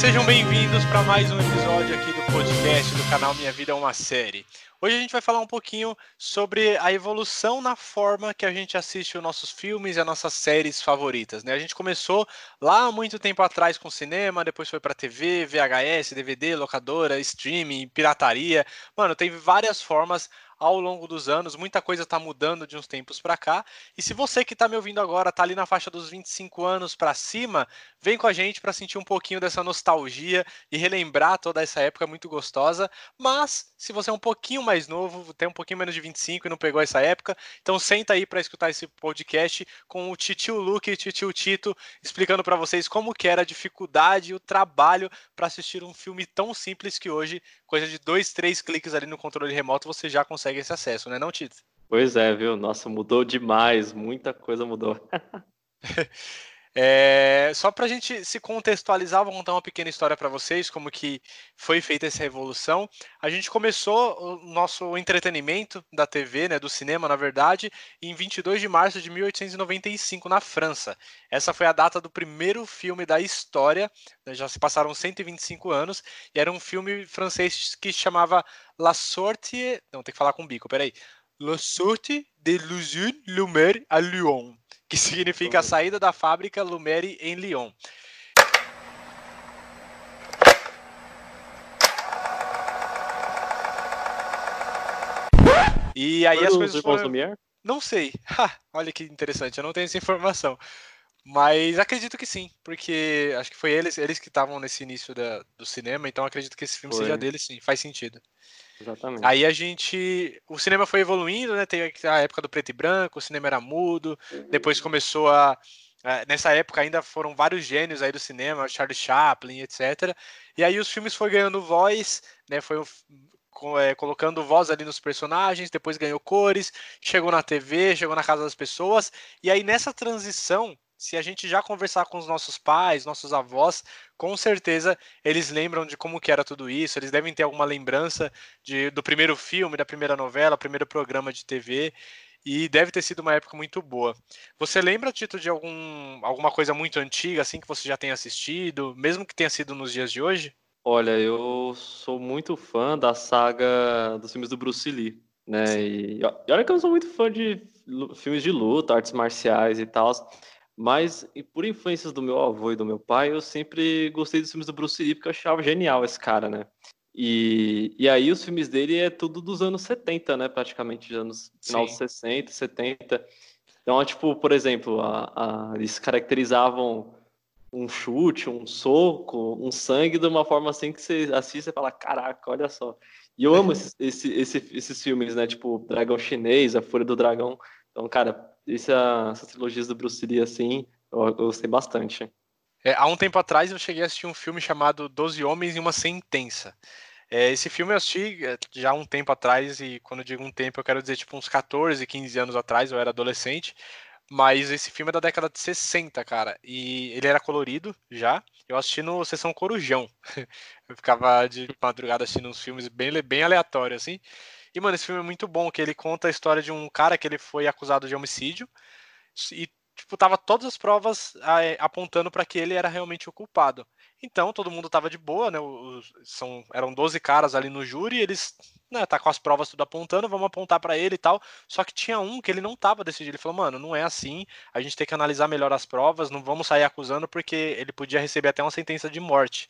Sejam bem-vindos para mais um episódio aqui do podcast do canal Minha Vida é uma Série. Hoje a gente vai falar um pouquinho sobre a evolução na forma que a gente assiste os nossos filmes e as nossas séries favoritas. Né? A gente começou lá muito tempo atrás com cinema, depois foi para TV, VHS, DVD, locadora, streaming, pirataria. Mano, teve várias formas ao longo dos anos, muita coisa está mudando de uns tempos para cá. E se você que está me ouvindo agora está ali na faixa dos 25 anos para cima, vem com a gente para sentir um pouquinho dessa nostalgia e relembrar toda essa época muito gostosa. Mas se você é um pouquinho mais novo, tem um pouquinho menos de 25 e não pegou essa época, então senta aí para escutar esse podcast com o Titio Luke e Titio Tito explicando para vocês como que era a dificuldade e o trabalho para assistir um filme tão simples que hoje, coisa de dois, três cliques ali no controle remoto, você já consegue consegue esse acesso, né, não, Tito? Pois é, viu? Nossa, mudou demais, muita coisa mudou. É, só para a gente se contextualizar, vou contar uma pequena história para vocês, como que foi feita essa revolução. A gente começou o nosso entretenimento da TV, né, do cinema, na verdade, em 22 de março de 1895, na França. Essa foi a data do primeiro filme da história, né, já se passaram 125 anos, e era um filme francês que chamava La Sortie... Não, tem que falar com o bico, peraí. La Sortie de l'usine Lumière à Lyon que significa a saída da fábrica Lumeri em Lyon. E aí as coisas foram... Não sei. Ha, olha que interessante, eu não tenho essa informação. Mas acredito que sim, porque acho que foi eles, eles que estavam nesse início da, do cinema, então acredito que esse filme foi. seja deles sim, faz sentido. Exatamente. Aí a gente. O cinema foi evoluindo, né? Tem a época do preto e branco, o cinema era mudo, depois começou a. Nessa época ainda foram vários gênios aí do cinema, Charlie Chaplin, etc. E aí os filmes foi ganhando voz, né? Foi é, colocando voz ali nos personagens, depois ganhou cores, chegou na TV, chegou na casa das pessoas. E aí nessa transição se a gente já conversar com os nossos pais, nossos avós, com certeza eles lembram de como que era tudo isso, eles devem ter alguma lembrança de, do primeiro filme, da primeira novela, primeiro programa de TV, e deve ter sido uma época muito boa. Você lembra, Tito, de algum, alguma coisa muito antiga, assim, que você já tenha assistido, mesmo que tenha sido nos dias de hoje? Olha, eu sou muito fã da saga dos filmes do Bruce Lee, né? E, e olha que eu sou muito fã de filmes de luta, artes marciais e tal. Mas, e por influências do meu avô e do meu pai, eu sempre gostei dos filmes do Bruce Lee, porque eu achava genial esse cara, né? E, e aí os filmes dele é tudo dos anos 70, né? Praticamente, anos final dos 60, 70. Então, tipo, por exemplo, a, a, eles caracterizavam um chute, um soco, um sangue de uma forma assim que você assiste e fala, caraca, olha só. E eu amo esses, esse, esse, esses filmes, né? Tipo, Dragão Chinês, A Fúria do Dragão. Então, cara, essa, essas trilogias do Bruce Lee, assim, eu, eu gostei bastante. É, há um tempo atrás eu cheguei a assistir um filme chamado Doze Homens e uma Sentença. É, esse filme eu assisti é, já há um tempo atrás, e quando eu digo um tempo, eu quero dizer tipo uns 14, 15 anos atrás, eu era adolescente. Mas esse filme é da década de 60, cara. E ele era colorido já. Eu assisti no Sessão Corujão. eu ficava de madrugada assistindo uns filmes bem, bem aleatórios, assim. E, mano, esse filme é muito bom, que ele conta a história de um cara que ele foi acusado de homicídio e, tipo, tava todas as provas apontando para que ele era realmente o culpado. Então, todo mundo tava de boa, né? Os, são, eram 12 caras ali no júri, eles, né, tá com as provas tudo apontando, vamos apontar para ele e tal. Só que tinha um que ele não tava decidido. Ele falou, mano, não é assim, a gente tem que analisar melhor as provas, não vamos sair acusando porque ele podia receber até uma sentença de morte.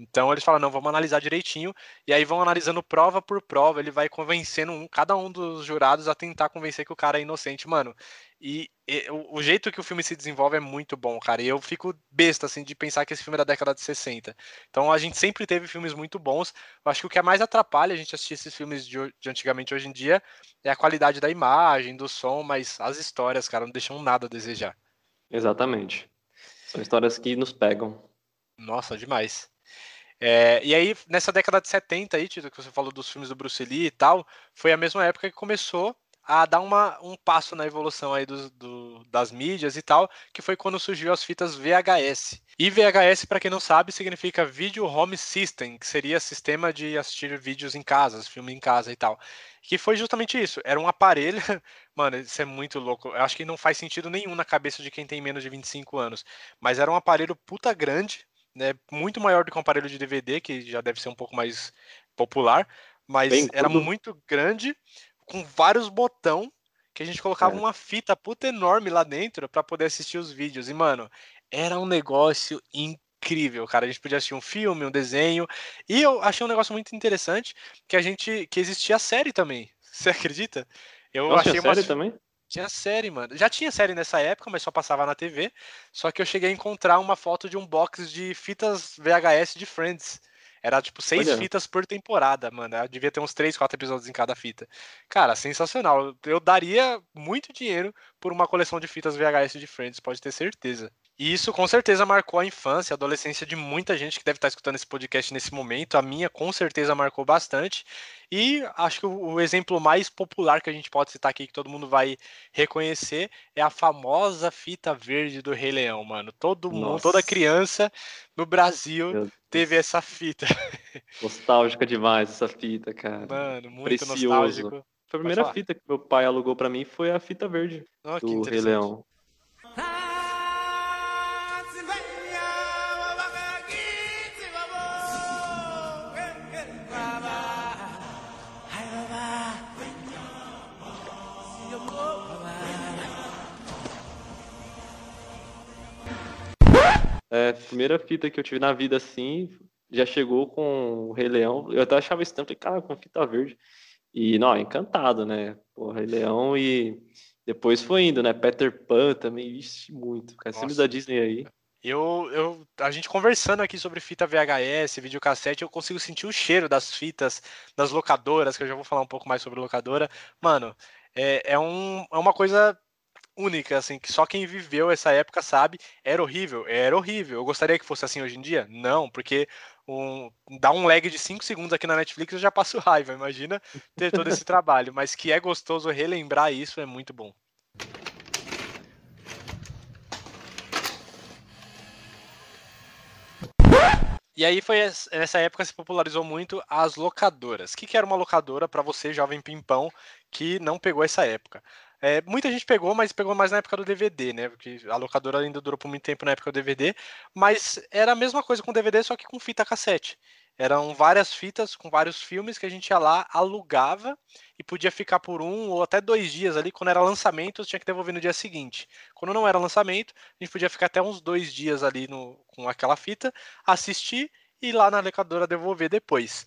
Então eles falam, não, vamos analisar direitinho, e aí vão analisando prova por prova, ele vai convencendo um, cada um dos jurados a tentar convencer que o cara é inocente, mano. E, e o, o, jeito que o filme se desenvolve é muito bom, cara. E eu fico besta, assim, de pensar que esse filme é da década de 60. Então a gente sempre teve filmes muito bons. Eu acho que o que mais atrapalha a gente assistir esses filmes de, de antigamente hoje em dia é a qualidade da imagem, do som, mas as histórias, cara, não deixam nada a desejar. Exatamente. São histórias que nos pegam. Nossa, demais. É, e aí, nessa década de 70 aí, Tito, que você falou dos filmes do Bruce Lee e tal, foi a mesma época que começou a dar uma, um passo na evolução aí do, do, das mídias e tal, que foi quando surgiu as fitas VHS. E VHS, para quem não sabe, significa Video Home System, que seria sistema de assistir vídeos em casa, filme em casa e tal. Que foi justamente isso. Era um aparelho. Mano, isso é muito louco. Eu acho que não faz sentido nenhum na cabeça de quem tem menos de 25 anos. Mas era um aparelho puta grande, né, muito maior do que um aparelho de DVD, que já deve ser um pouco mais popular, mas Bem, era quando... muito grande, com vários botão que a gente colocava é. uma fita puta enorme lá dentro para poder assistir os vídeos. E, mano, era um negócio incrível, cara. A gente podia assistir um filme, um desenho. E eu achei um negócio muito interessante que a gente. que existia série também. Você acredita? Eu Nossa, achei uma série também? Tinha série, mano. Já tinha série nessa época, mas só passava na TV. Só que eu cheguei a encontrar uma foto de um box de fitas VHS de Friends. Era tipo seis Olha. fitas por temporada, mano. Eu devia ter uns três, quatro episódios em cada fita. Cara, sensacional. Eu daria muito dinheiro por uma coleção de fitas VHS de Friends, pode ter certeza. E isso com certeza marcou a infância, a adolescência de muita gente que deve estar escutando esse podcast nesse momento. A minha com certeza marcou bastante. E acho que o, o exemplo mais popular que a gente pode citar aqui, que todo mundo vai reconhecer, é a famosa fita verde do Rei Leão, mano. Todo mundo, Nossa. toda criança no Brasil teve essa fita. Nostálgica demais essa fita, cara. Mano, muito Precioso. nostálgico. a primeira fita que meu pai alugou para mim foi a fita verde oh, do Rei Leão. É, primeira fita que eu tive na vida assim, já chegou com o Rei Leão. Eu até achava esse tempo, cara, com fita verde. E, não, encantado, né? Pô, Rei Leão e depois foi indo, né? Peter Pan também, vixe, muito. Cara, filmes da Disney aí. Eu, eu, a gente conversando aqui sobre fita VHS, videocassete, eu consigo sentir o cheiro das fitas, das locadoras, que eu já vou falar um pouco mais sobre locadora. Mano, é, é, um, é uma coisa única, assim, que só quem viveu essa época sabe. Era horrível? Era horrível. Eu gostaria que fosse assim hoje em dia? Não, porque um, dá um lag de 5 segundos aqui na Netflix eu já passo raiva. Imagina ter todo esse trabalho. Mas que é gostoso relembrar isso é muito bom. E aí foi nessa época se popularizou muito as locadoras. O que, que era uma locadora para você, jovem pimpão, que não pegou essa época? É, muita gente pegou, mas pegou mais na época do DVD, né? Porque a locadora ainda durou por muito tempo na época do DVD. Mas era a mesma coisa com DVD, só que com fita cassete. Eram várias fitas com vários filmes que a gente ia lá, alugava e podia ficar por um ou até dois dias ali. Quando era lançamento, tinha que devolver no dia seguinte. Quando não era lançamento, a gente podia ficar até uns dois dias ali no, com aquela fita, assistir e ir lá na locadora devolver depois.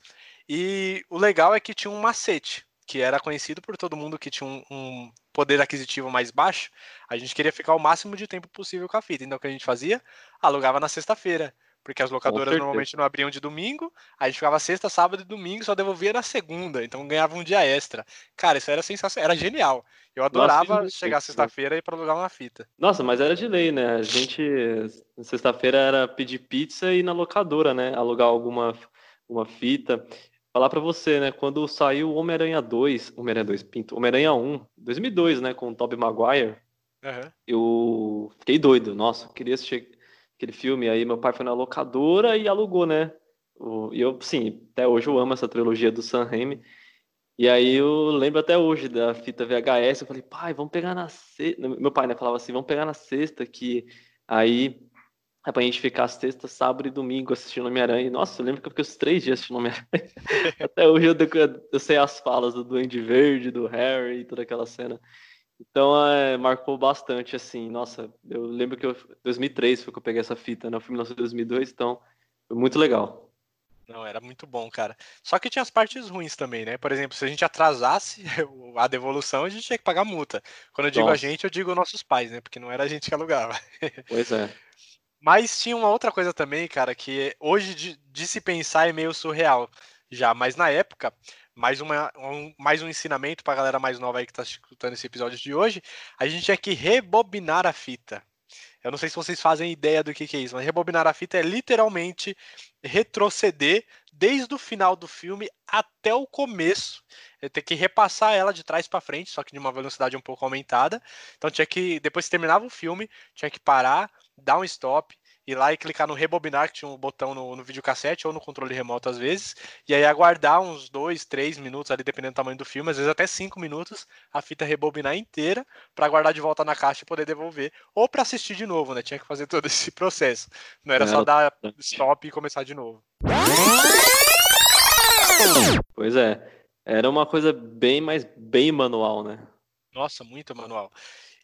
E o legal é que tinha um macete que era conhecido por todo mundo que tinha um, um, poder aquisitivo mais baixo, a gente queria ficar o máximo de tempo possível com a fita. Então o que a gente fazia? Alugava na sexta-feira. Porque as locadoras normalmente não abriam de domingo, a gente ficava sexta, sábado e domingo, só devolvia na segunda, então ganhava um dia extra. Cara, isso era sensacional, era genial. Eu adorava Nossa, chegar sexta-feira e ir pra alugar uma fita. Nossa, mas era de lei, né? A gente, sexta-feira era pedir pizza e ir na locadora, né? Alugar alguma uma fita falar para você, né? Quando saiu o Homem-Aranha 2, Homem-Aranha 2, Pinto, Homem-Aranha 1, 2002, né? Com o Tobey Maguire, uhum. eu fiquei doido. Nossa, eu queria assistir aquele filme. Aí meu pai foi na locadora e alugou, né? E eu, sim, até hoje eu amo essa trilogia do Sam Raimi. E aí eu lembro até hoje da fita VHS. Eu falei, pai, vamos pegar na sexta. Meu pai, né? Falava assim, vamos pegar na sexta que aí é pra gente ficar sexta, sábado e domingo assistindo Homem-Aranha. Nossa, eu lembro que eu fiquei os três dias assistindo Homem-Aranha. Até hoje eu, eu, sei as falas do Duende Verde, do Harry e toda aquela cena. Então, é, marcou bastante, assim. Nossa, eu lembro que eu, 2003 foi que eu peguei essa fita, né? O filme lançou em 2002, então foi muito legal. Não, era muito bom, cara. Só que tinha as partes ruins também, né? Por exemplo, se a gente atrasasse a devolução, a gente tinha que pagar multa. Quando eu digo Nossa. a gente, eu digo nossos pais, né? Porque não era a gente que alugava. Pois é. Mas tinha uma outra coisa também, cara, que hoje de, de se pensar é meio surreal já, mas na época, mais, uma, um, mais um ensinamento pra galera mais nova aí que tá escutando esse episódio de hoje, a gente tinha que rebobinar a fita. Eu não sei se vocês fazem ideia do que, que é isso, mas rebobinar a fita é literalmente retroceder desde o final do filme até o começo. É ter que repassar ela de trás para frente, só que de uma velocidade um pouco aumentada. Então tinha que, depois que terminava o filme, tinha que parar, dar um stop, ir lá e clicar no rebobinar, que tinha um botão no, no videocassete ou no controle remoto às vezes, e aí aguardar uns dois, três minutos ali, dependendo do tamanho do filme, às vezes até cinco minutos, a fita rebobinar inteira para guardar de volta na caixa e poder devolver, ou para assistir de novo, né? Tinha que fazer todo esse processo. Não era só dar stop e começar de novo. Pois é, era uma coisa bem mais bem manual, né? Nossa, muito manual.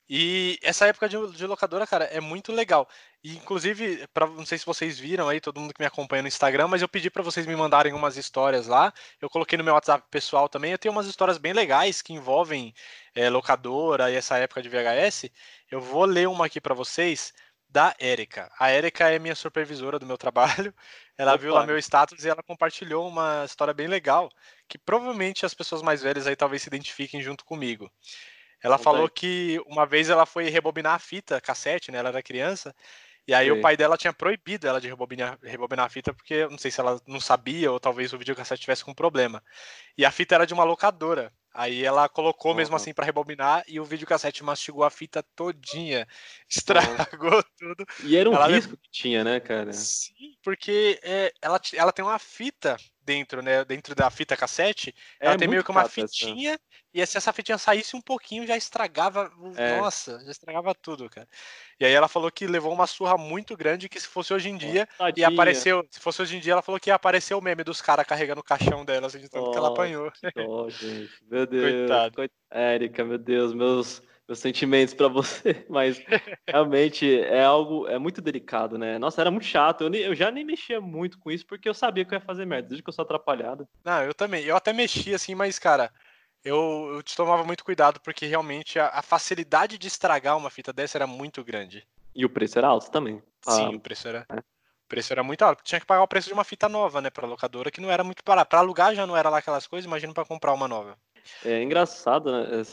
E essa época de, de, locadora, cara, é muito legal. E, inclusive, pra, não sei se vocês viram aí, todo mundo que me acompanha no Instagram, mas eu pedi para vocês me mandarem umas histórias lá. Eu coloquei no meu WhatsApp pessoal também. Eu tenho umas histórias bem legais que envolvem é, locadora e essa época de VHS. Eu vou ler uma aqui para vocês da Érica. A Érica é minha supervisora do meu trabalho. Ela Opa. viu lá meu status e ela compartilhou uma história bem legal que provavelmente as pessoas mais velhas aí talvez se identifiquem junto comigo. Ela falou que uma vez ela foi rebobinar a fita cassete, né? Ela era criança. E aí o pai dela tinha proibido ela de rebobinar, rebobinar a fita, porque não sei se ela não sabia, ou talvez o videocassete tivesse com problema. E a fita era de uma locadora. Aí ela colocou uhum. mesmo assim para rebobinar e o videocassete mastigou a fita todinha, estragou uhum. tudo. E era um ela risco que tinha, né, cara? Sim, porque é, ela, ela tem uma fita dentro, né? Dentro da fita cassete, é ela tem meio que uma fitinha, essa. e se essa fitinha saísse um pouquinho, já estragava. É. Nossa, já estragava tudo, cara. E aí ela falou que levou uma surra muito grande, que se fosse hoje em dia, oh, e apareceu. Se fosse hoje em dia, ela falou que ia aparecer o meme dos caras carregando o caixão dela, assim, de tanto oh, que ela apanhou. Oh, gente. Meu Deus. Coitado. Coit... Érica, meu Deus, meus meus sentimentos para você, mas realmente é algo, é muito delicado, né? Nossa, era muito chato. Eu, eu, já nem mexia muito com isso porque eu sabia que eu ia fazer merda, desde que eu sou atrapalhado. Não, eu também. Eu até mexia assim, mas, cara, eu, eu tomava muito cuidado porque realmente a, a, facilidade de estragar uma fita dessa era muito grande. E o preço era alto também. Sim, ah, o preço era. É. O preço era muito alto. Tinha que pagar o preço de uma fita nova, né, pra locadora, que não era muito barato. Pra alugar já não era lá aquelas coisas, imagina para comprar uma nova. É engraçado, né?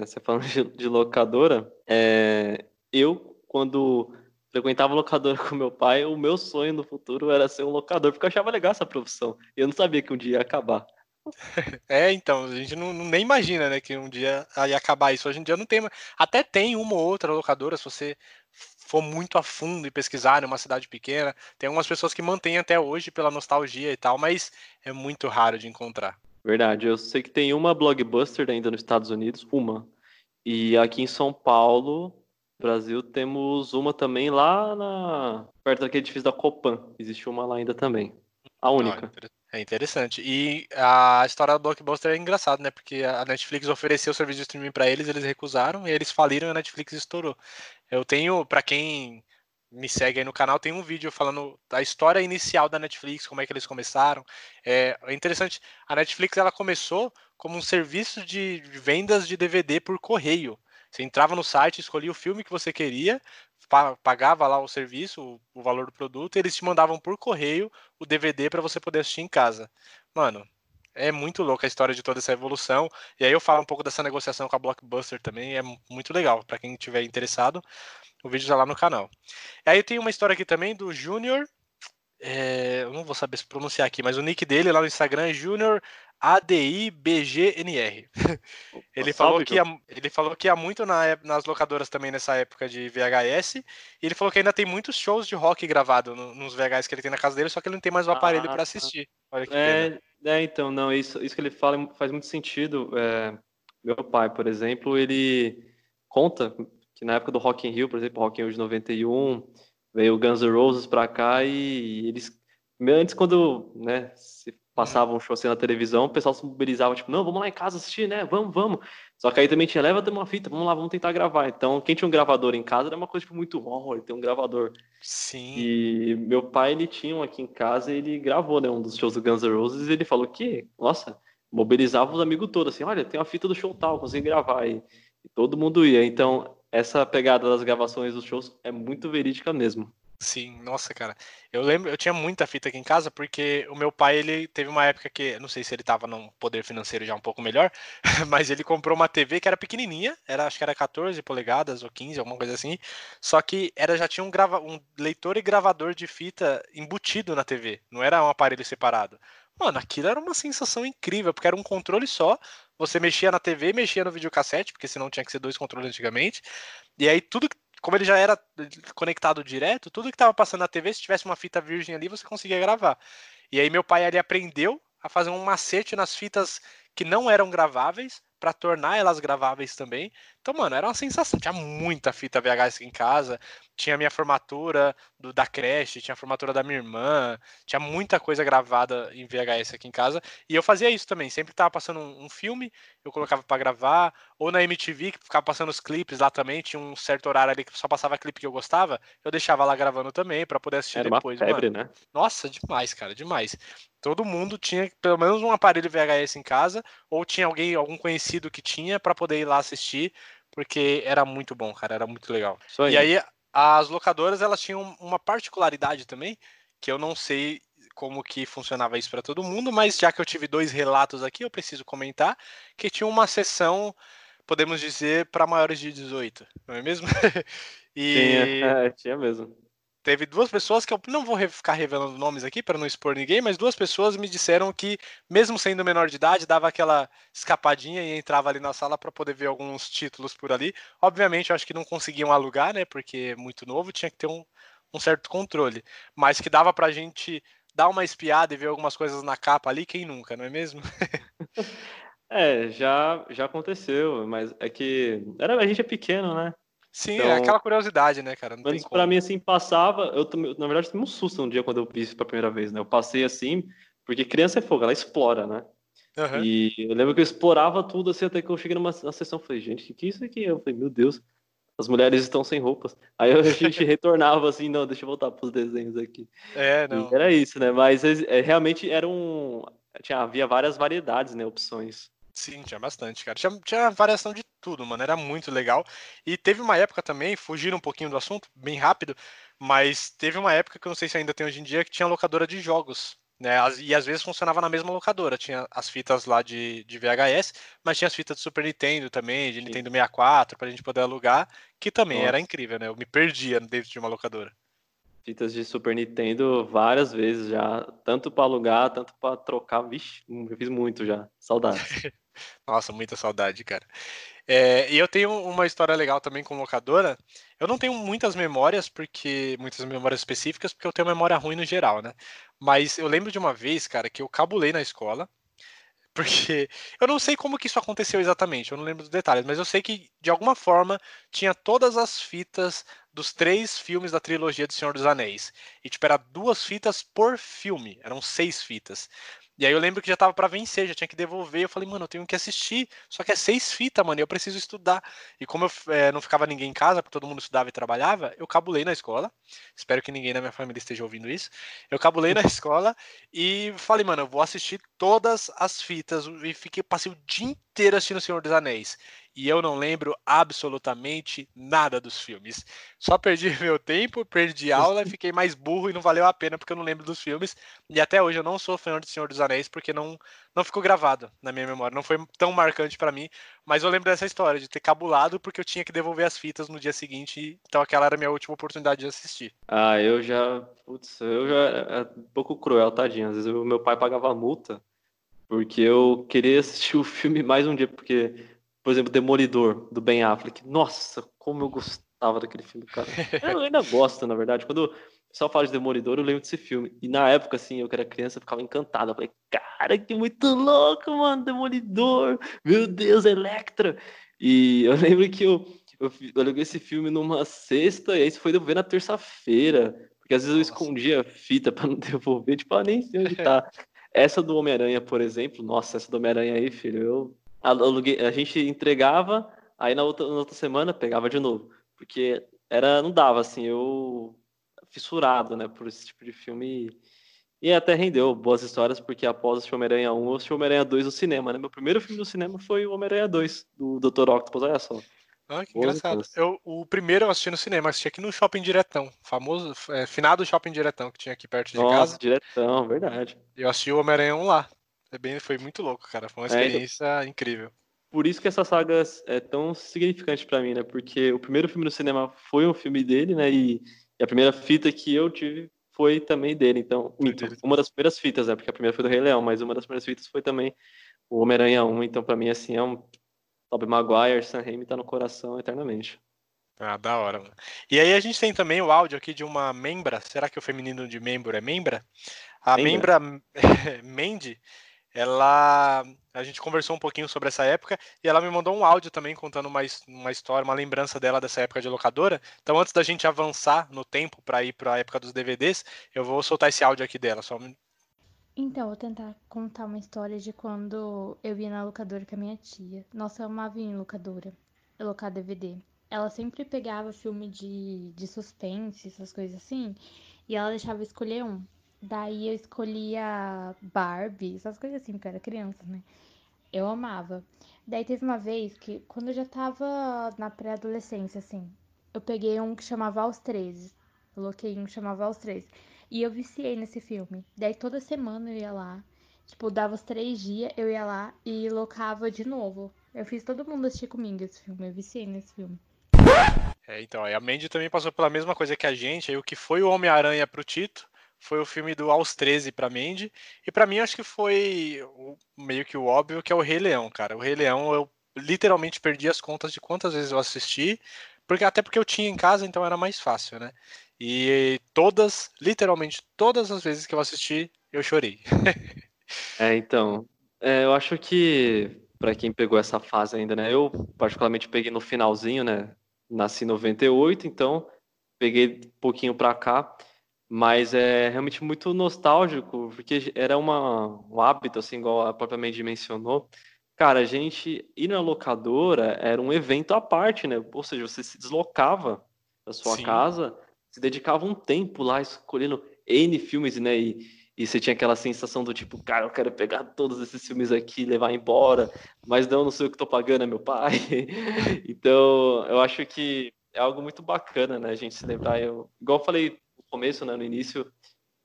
Você falando de, locadora. É, eu, quando frequentava locadora com meu pai, o meu sonho no futuro era ser um locador, porque eu achava legal essa profissão. E eu não sabia que um dia ia acabar. É, então, a gente não, nem imagina, né, que um dia ia acabar isso. Hoje em dia não tem, até tem uma ou outra locadora, se você for muito a fundo e pesquisar numa cidade pequena, tem algumas pessoas que mantêm até hoje pela nostalgia e tal, mas é muito raro de encontrar. Verdade, eu sei que tem uma blockbuster ainda nos Estados Unidos, uma. E aqui em São Paulo, Brasil, temos uma também lá na perto daquele edifício da Copan. Existe uma lá ainda também. A única. é interessante. E a história do blockbuster é engraçada, né? Porque a Netflix ofereceu o serviço de streaming para eles, eles recusaram e eles faliram e a Netflix estourou. Eu tenho, para quem me segue aí no canal, tem um vídeo falando da história inicial da Netflix, como é que eles começaram. É, é interessante, a Netflix ela começou como um serviço de vendas de DVD por correio. Você entrava no site, escolhia o filme que você queria, pagava lá o serviço, o valor do produto, e eles te mandavam por correio o DVD para você poder assistir em casa. Mano, é muito louca a história de toda essa evolução. E aí eu falo um pouco dessa negociação com a Blockbuster também, é muito legal para quem estiver interessado. O vídeo está lá no canal. E aí tem uma história aqui também do Júnior. É, eu não vou saber se pronunciar aqui, mas o nick dele lá no Instagram é Júnior ADIBGNR. ele, falou que ia, ele falou que ia muito na, nas locadoras também nessa época de VHS. E ele falou que ainda tem muitos shows de rock gravado no, nos VHS que ele tem na casa dele, só que ele não tem mais o aparelho ah, para assistir. Olha que é, é, então, não, isso, isso que ele fala faz muito sentido. É, meu pai, por exemplo, ele conta que na época do Rock in Rio, por exemplo, Rock in Rio de 91, veio o Guns N' Roses pra cá e eles antes quando, né, se passava um show assim na televisão, o pessoal se mobilizava, tipo, não, vamos lá em casa assistir, né, vamos, vamos. Só que aí também tinha, leva uma fita, vamos lá, vamos tentar gravar. Então, quem tinha um gravador em casa era uma coisa, tipo, muito, ele tem um gravador. Sim. E meu pai, ele tinha um aqui em casa e ele gravou, né, um dos shows do Guns N' Roses e ele falou que, nossa, mobilizava os amigos todos, assim, olha, tem uma fita do show tal, consegui gravar. E, e todo mundo ia. Então, essa pegada das gravações dos shows é muito verídica mesmo. Sim, nossa, cara. Eu lembro, eu tinha muita fita aqui em casa porque o meu pai, ele teve uma época que, não sei se ele tava num poder financeiro já um pouco melhor, mas ele comprou uma TV que era pequenininha, era acho que era 14 polegadas ou 15, alguma coisa assim. Só que era já tinha um grava, um leitor e gravador de fita embutido na TV, não era um aparelho separado. Mano, aquilo era uma sensação incrível, porque era um controle só, você mexia na TV, mexia no videocassete, porque senão tinha que ser dois controles antigamente. E aí tudo como ele já era conectado direto, tudo que estava passando na TV, se tivesse uma fita virgem ali, você conseguia gravar. E aí meu pai ali aprendeu a fazer um macete nas fitas que não eram graváveis para tornar elas graváveis também. Então, mano, era uma sensação. Tinha muita fita VHS aqui em casa. Tinha a minha formatura do, da creche, tinha a formatura da minha irmã. Tinha muita coisa gravada em VHS aqui em casa. E eu fazia isso também. Sempre que tava passando um, um filme, eu colocava para gravar. Ou na MTV, que ficava passando os clipes lá também. Tinha um certo horário ali que só passava clipe que eu gostava. Eu deixava lá gravando também para poder assistir Era depois. uma febre, mano. né? Nossa, demais, cara, demais. Todo mundo tinha pelo menos um aparelho VHS em casa, ou tinha alguém, algum conhecido que tinha para poder ir lá assistir, porque era muito bom, cara, era muito legal. Aí. E aí as locadoras elas tinham uma particularidade também, que eu não sei como que funcionava isso para todo mundo, mas já que eu tive dois relatos aqui, eu preciso comentar que tinha uma sessão, podemos dizer, para maiores de 18, não é mesmo? e Tinha, é, tinha mesmo. Teve duas pessoas que eu não vou ficar revelando nomes aqui para não expor ninguém, mas duas pessoas me disseram que, mesmo sendo menor de idade, dava aquela escapadinha e entrava ali na sala para poder ver alguns títulos por ali. Obviamente, eu acho que não conseguiam alugar, né? Porque é muito novo, tinha que ter um, um certo controle. Mas que dava pra gente dar uma espiada e ver algumas coisas na capa ali, quem nunca, não é mesmo? É, já, já aconteceu, mas é que era, a gente é pequeno, né? Sim, Então, é aquela curiosidade, né, cara? Não Mas pra mim, assim, passava. Eu, na verdade, tomei um susto um dia quando eu vi isso pela primeira vez, né? Eu passei assim, porque criança é fogo, ela explora, né? Aham. E eu lembro que eu explorava tudo assim, até que eu cheguei numa sessão. Falei, gente, o que, é isso aqui? Eu falei, meu Deus, as mulheres estão sem roupas. Aí a gente retornava assim, não, deixa eu voltar pros desenhos aqui. É, E não. era isso, né? Mas é, realmente era um. Tinha, havia várias variedades, né? Opções. Sim, tinha bastante, cara. Tinha, tinha variação de tudo, mano. Era muito legal. E teve uma época também, fugindo um pouquinho do assunto, bem rápido, mas teve uma época que eu não sei se ainda tem hoje em dia, que tinha locadora de jogos. Né? E às vezes funcionava na mesma locadora. Tinha as fitas lá de, de VHS, mas tinha as fitas de Super Nintendo também, de Nintendo 64, pra gente poder alugar, que também era Nossa. incrível, né? Eu me perdia dentro de uma locadora. Fitas de Super Nintendo várias vezes já. Tanto pra alugar, tanto pra trocar. Vixe, eu fiz muito já. Saudades. Nossa, muita saudade, cara. É, e eu tenho uma história legal também com locadora. Eu não tenho muitas memórias, porque muitas memórias específicas, porque eu tenho memória ruim no geral, né? Mas eu lembro de uma vez, cara, que eu cabulei na escola, porque eu não sei como que isso aconteceu exatamente, eu não lembro dos detalhes, mas eu sei que de alguma forma tinha todas as fitas dos três filmes da trilogia do Senhor dos Anéis. E tipo, era duas fitas por filme, eram seis fitas. E aí eu lembro que já tava pra vencer, já tinha que devolver. Eu falei, mano, eu tenho que assistir. Só que é seis fitas, mano, e eu preciso estudar. E como eu eh, não ficava ninguém em casa, porque todo mundo estudava e trabalhava, eu cabulei na escola. Espero que ninguém na minha família esteja ouvindo isso. Eu cabulei na escola e falei, mano, eu vou assistir todas as fitas. E fiquei, passei o dia inteiro assistindo O Senhor dos Anéis. E eu não lembro absolutamente nada dos filmes. Só perdi meu tempo, perdi aula, fiquei mais burro e não valeu a pena porque eu não lembro dos filmes. E até hoje eu não sou fã de Senhor dos Anéis porque não, não ficou gravado na minha memória. Não foi tão marcante pra mim, mas eu lembro dessa história de ter cabulado porque eu tinha que devolver as fitas no dia seguinte. Então aquela era a minha última oportunidade de assistir. Ah, eu já. Putz, eu já. É um pouco cruel, tadinho. Às vezes o meu pai pagava multa porque eu queria assistir o filme mais um dia. Porque, por exemplo, Demolidor, do Ben Affleck. Nossa, como eu gostava daquele filme, cara. Eu ainda gosto, na verdade. Quando o pessoal fala de Demolidor, eu lembro desse filme. E na época, assim, eu que era criança, eu ficava encantado. Eu falei, cara, que muito louco, mano, Demolidor. Meu Deus, Electra. E eu lembro que eu, eu, eu aluguei esse filme numa sexta, e aí isso foi devolver na terça-feira. Porque às vezes eu Nossa. escondia a fita pra não devolver, tipo, ah, nem sei onde tá. Essa do Homem-Aranha, por exemplo, nossa, essa do Homem-Aranha aí, filho, eu aluguei, a gente entregava, aí na outra, na outra semana pegava de novo. Porque era, não dava, assim, eu fissurado, né, por esse tipo de filme. E até rendeu boas histórias, porque após assistir Homem-Aranha 1, eu assisti Homem-Aranha 2 no cinema, né? Meu primeiro filme no cinema foi o Homem-Aranha 2, do Dr. Octopus, olha só. Ah, que engraçado. Eu, o primeiro eu assisti no cinema, assisti aqui no Shopping Diretão, famoso, é, finado Shopping Diretão que tinha aqui perto de Nossa, casa. diretão, verdade. Eu assisti o Homem-Aranha 1 lá. É bem, foi muito louco, cara. Foi uma É, então- experiência incrível. Por isso que essa saga é tão significante pra mim, né? Porque o primeiro filme no cinema foi um filme dele, né? E, a primeira fita que eu tive foi também dele. Então, dele. uma das primeiras fitas, né? Porque a primeira foi do Rei Leão, mas uma das primeiras fitas foi também o Homem-Aranha 1. Então, pra mim, assim, é um. Tobey Maguire, Sam Raimi tá no coração eternamente. Ah, da hora, mano. E aí a gente tem também o áudio aqui de uma membra. Será que o feminino de membro é membra? A membra, membra Mandy, ela a gente conversou um pouquinho sobre essa época e ela me mandou um áudio também contando uma, uma história, uma lembrança dela dessa época de locadora. Então, antes da gente avançar no tempo para ir para a época dos DVDs, eu vou soltar esse áudio aqui dela. Só... Então, vou tentar contar uma história de quando eu ia na locadora com a minha tia. Nossa, eu amava ir em locadora, locar DVD. Ela sempre pegava filme de, de suspense, essas coisas assim, e ela deixava escolher um. Daí eu escolhia Barbie, essas coisas assim, porque eu era criança, né? Eu amava. Daí teve uma vez que, quando eu já tava na pré-adolescência, assim, eu peguei um que chamava Aos 13. Coloquei um que chamava Aos 13. E eu viciei nesse filme. Daí toda semana eu ia lá. Tipo, dava os três dias, eu ia lá e locava de novo. Eu fiz todo mundo assistir comigo esse filme. Eu viciei nesse filme. É, então, a Mandy também passou pela mesma coisa que a gente. Aí o que foi o Homem-Aranha pro Tito foi o filme do Aos 13 pra Mandy. E para mim, acho que foi o, meio que o óbvio que é o Rei Leão, cara. O Rei Leão, eu literalmente perdi as contas de quantas vezes eu assisti, porque até porque eu tinha em casa, então era mais fácil, né? E todas, literalmente todas as vezes que eu assisti, eu chorei. é, então, é, eu acho que para quem pegou essa fase ainda, né? Eu particularmente peguei no finalzinho, né? Nasci em 98, então peguei um pouquinho para cá. Mas é realmente muito nostálgico, porque era uma, um hábito, assim, igual a própria Mandy mencionou. Cara, a gente ir na locadora era um evento à parte, né? Ou seja, você se deslocava da sua Sim. casa, se dedicava um tempo lá escolhendo N filmes, né? E, e você tinha aquela sensação do tipo, cara, eu quero pegar todos esses filmes aqui e levar embora, mas não, não sei o que tô pagando, é meu pai. então, eu acho que é algo muito bacana, né? A gente se lembrar. Eu, igual eu falei começo, né, no início,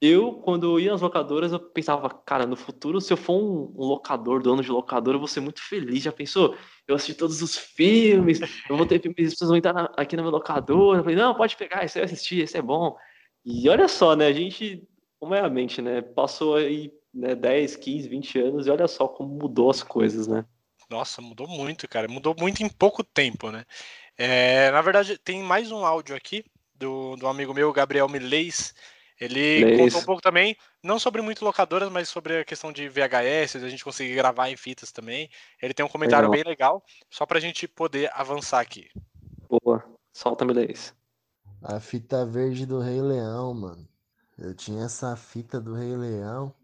eu, quando ia às locadoras, eu pensava, cara, no futuro, se eu for um, locador, dono de locadora, eu vou ser muito feliz. Já pensou? Eu assisti todos os filmes, eu vou ter filmes, as pessoas vão entrar na, aqui na minha locadora. Eu falei, não, pode pegar, esse eu assisti, esse é bom. E olha só, né, a gente, como é a mente, né, passou aí né, 10, 15, 20 anos e olha só como mudou as coisas, né? Nossa, mudou muito, cara. Mudou muito em pouco tempo, né? É, na verdade, tem mais um áudio aqui do, do amigo meu, Gabriel Milês. Ele Leis. contou um pouco também, não sobre muito locadoras, mas sobre a questão de VHS, a gente conseguir gravar em fitas também. Ele tem um comentário legal. bem legal, só pra gente poder avançar aqui. Boa, solta Milês. A fita verde do Rei Leão, mano. Eu tinha essa fita do Rei Leão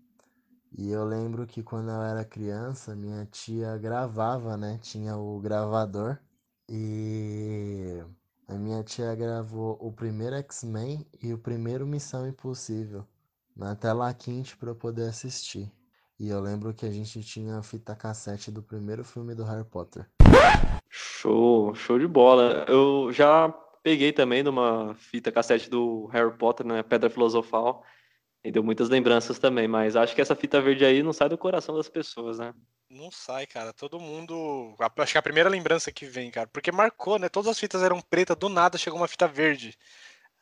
e eu lembro que quando eu era criança, minha tia gravava, né? Tinha o gravador e a minha tia gravou o primeiro X-Men e o primeiro Missão Impossível na tela quente para eu poder assistir. E eu lembro que a gente tinha a fita cassete do primeiro filme do Harry Potter. Show, show de bola. Eu já peguei também numa fita cassete do Harry Potter, né, Pedra Filosofal, e deu muitas lembranças também, mas acho que essa fita verde aí não sai do coração das pessoas, né? Não sai, cara. Todo mundo. Acho que é a primeira lembrança que vem, cara. Porque marcou, né? Todas as fitas eram pretas, do nada chegou uma fita verde.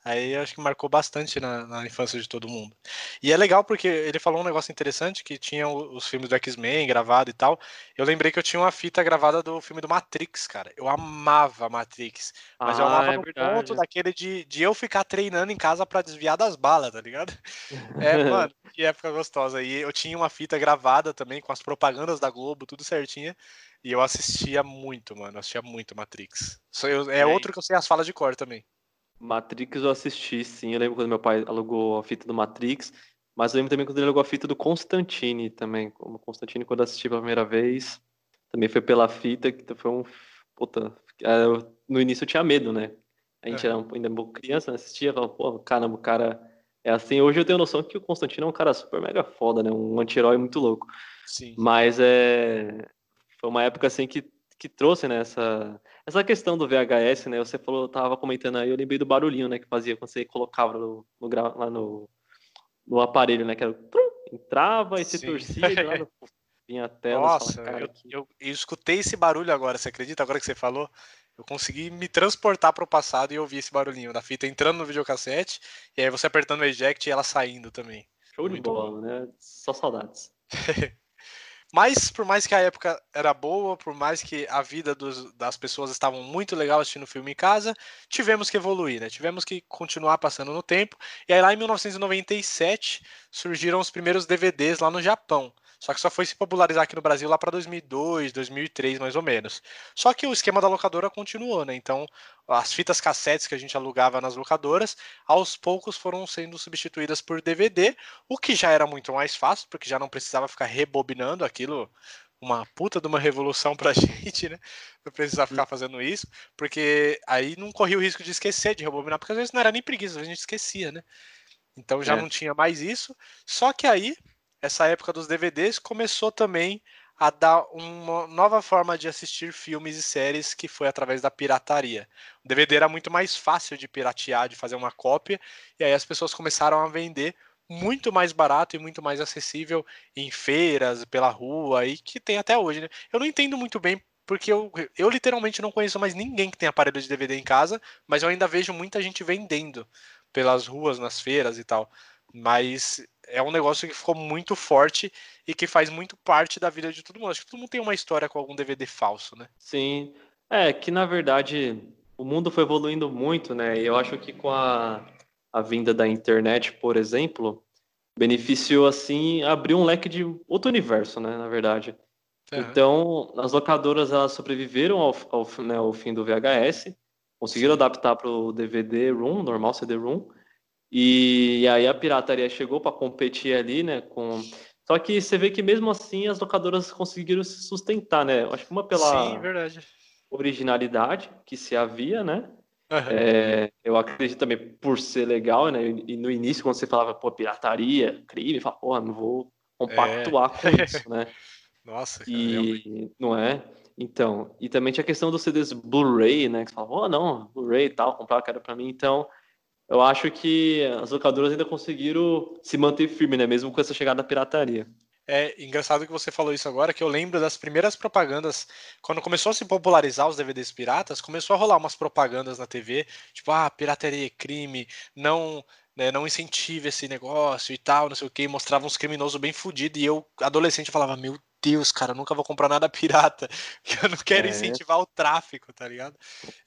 Aí acho que marcou bastante na, na, infância de todo mundo. E é legal porque ele falou um negócio interessante que tinha os filmes do X-Men gravado e tal. Eu lembrei que eu tinha uma fita gravada do filme do Matrix, cara. Eu amava Matrix. Mas ah, eu amava é no verdade. ponto daquele de, de eu ficar treinando em casa para desviar das balas, tá ligado? É, mano, que época gostosa. E eu tinha uma fita gravada também com as propagandas da Globo, tudo certinho. E eu assistia muito, mano. assistia muito Matrix. é, é outro que eu sei as falas de cor também. Matrix eu assisti, sim. Eu lembro quando meu pai alugou a fita do Matrix. Mas eu lembro também quando ele alugou a fita do Constantine também. Como Constantine, quando eu assisti pela primeira vez, também foi pela fita, que foi um. Puta. É, no início eu tinha medo, né? A gente é. era ainda criança, né? assistia, falava, pô, caramba, o cara é assim. Hoje eu tenho noção que o Constantino é um cara super mega foda, né? Um anti-herói muito louco. Sim. Mas é. Foi uma época assim que, que trouxe, né, essa, essa questão do VHS, né? Você falou, tava comentando aí, eu lembrei do barulhinho, né? Que fazia quando você colocava no, no lá no, no aparelho, né? Que era entrava e se torcia e lá no, vinha a tela. Nossa, fala, eu, eu, eu, escutei esse barulho agora, você acredita? Agora que você falou, eu consegui me transportar para o passado e ouvir esse barulhinho da fita entrando no videocassete e aí você apertando o eject e ela saindo também. Show de bola, bom. né? Só saudades. Mas por mais que a época era boa, por mais que a vida dos, das pessoas estavam muito legal assistindo filme em casa, tivemos que evoluir, né? Tivemos que continuar passando no tempo. E aí lá em 1997 surgiram os primeiros DVDs lá no Japão. Só que só foi se popularizar aqui no Brasil lá para 2002, 2003, mais ou menos. Só que o esquema da locadora continuou, né? Então, as fitas cassetes que a gente alugava nas locadoras, aos poucos foram sendo substituídas por DVD, o que já era muito mais fácil, porque já não precisava ficar rebobinando aquilo uma puta de uma revolução pra gente, né? Não precisava ficar fazendo isso, porque aí não corria o risco de esquecer de rebobinar, porque às vezes não era nem preguiça, às vezes a gente esquecia, né? Então já é. não tinha mais isso. Só que aí essa época dos DVDs começou também a dar uma nova forma de assistir filmes e séries que foi através da pirataria. O DVD era muito mais fácil de piratear, de fazer uma cópia, e aí as pessoas começaram a vender muito mais barato e muito mais acessível em feiras, pela rua, e que tem até hoje, né? Eu não entendo muito bem porque eu, eu literalmente não conheço mais ninguém que tem aparelho de DVD em casa, mas eu ainda vejo muita gente vendendo pelas ruas, nas feiras e tal. Mas é um negócio que ficou muito forte e que faz muito parte da vida de todo mundo. Acho que todo mundo tem uma história com algum DVD falso, né? Sim. É, que na verdade o mundo foi evoluindo muito, né? E eu acho que com a, a vinda da internet, por exemplo, beneficiou assim, abriu um leque de outro universo, né? Na verdade. Uhum. Então, as locadoras elas sobreviveram ao, ao, né, ao fim do VHS, conseguiram adaptar para o DVD ROM, normal CD-ROM, e aí a pirataria chegou para competir ali, né? Com... Só que você vê que mesmo assim as locadoras conseguiram se sustentar, né? Acho que uma pela Sim, originalidade que se havia, né? Uhum. É, eu acredito também por ser legal, né? E no início, quando você falava, pô, pirataria, crime, fala, pô, não vou compactuar é. com isso, né? Nossa, cara, e não é? Então, e também tinha a questão dos CDs Blu-ray, né? Que você fala, oh, não, Blu-ray e tal, comprar, era para mim. Então, eu acho que as locadoras ainda conseguiram se manter firme, né? Mesmo com essa chegada da pirataria. É engraçado que você falou isso agora, que eu lembro das primeiras propagandas, quando começou a se popularizar os DVDs piratas, começou a rolar umas propagandas na TV, tipo, ah, pirataria é crime, não, né, não incentive esse negócio e tal, não sei o que, mostrava uns criminosos bem fudidos, e eu, adolescente, falava, meu Deus, cara, nunca vou comprar nada pirata, que eu não quero é. incentivar o tráfico, tá ligado?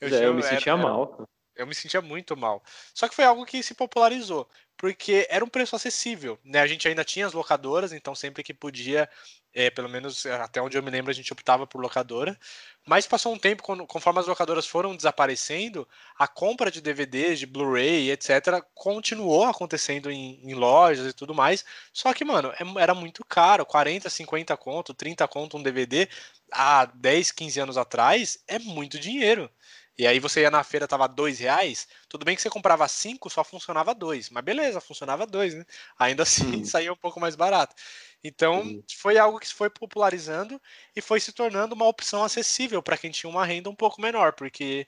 Eu, é, tinha, eu me sentia era, mal. Eu me sentia muito mal. Só que foi algo que se popularizou, porque era um preço acessível, né? A gente ainda tinha as locadoras, então sempre que podia, é, pelo menos até onde eu me lembro, a gente optava por locadora. Mas passou um tempo, conforme as locadoras foram desaparecendo, a compra de DVDs, de Blu-ray, etc., continuou acontecendo em, em, lojas e tudo mais. Só que, mano, é, era muito caro 40, 50 conto, 30 conto um DVD há 10, 15 anos atrás é muito dinheiro. E aí você ia na feira, tava dois reais, tudo bem que você comprava cinco, só funcionava dois. Mas beleza, funcionava dois, né? Ainda assim hum. saía um pouco mais barato. Então hum. foi algo que se foi popularizando e foi se tornando uma opção acessível para quem tinha uma renda um pouco menor, porque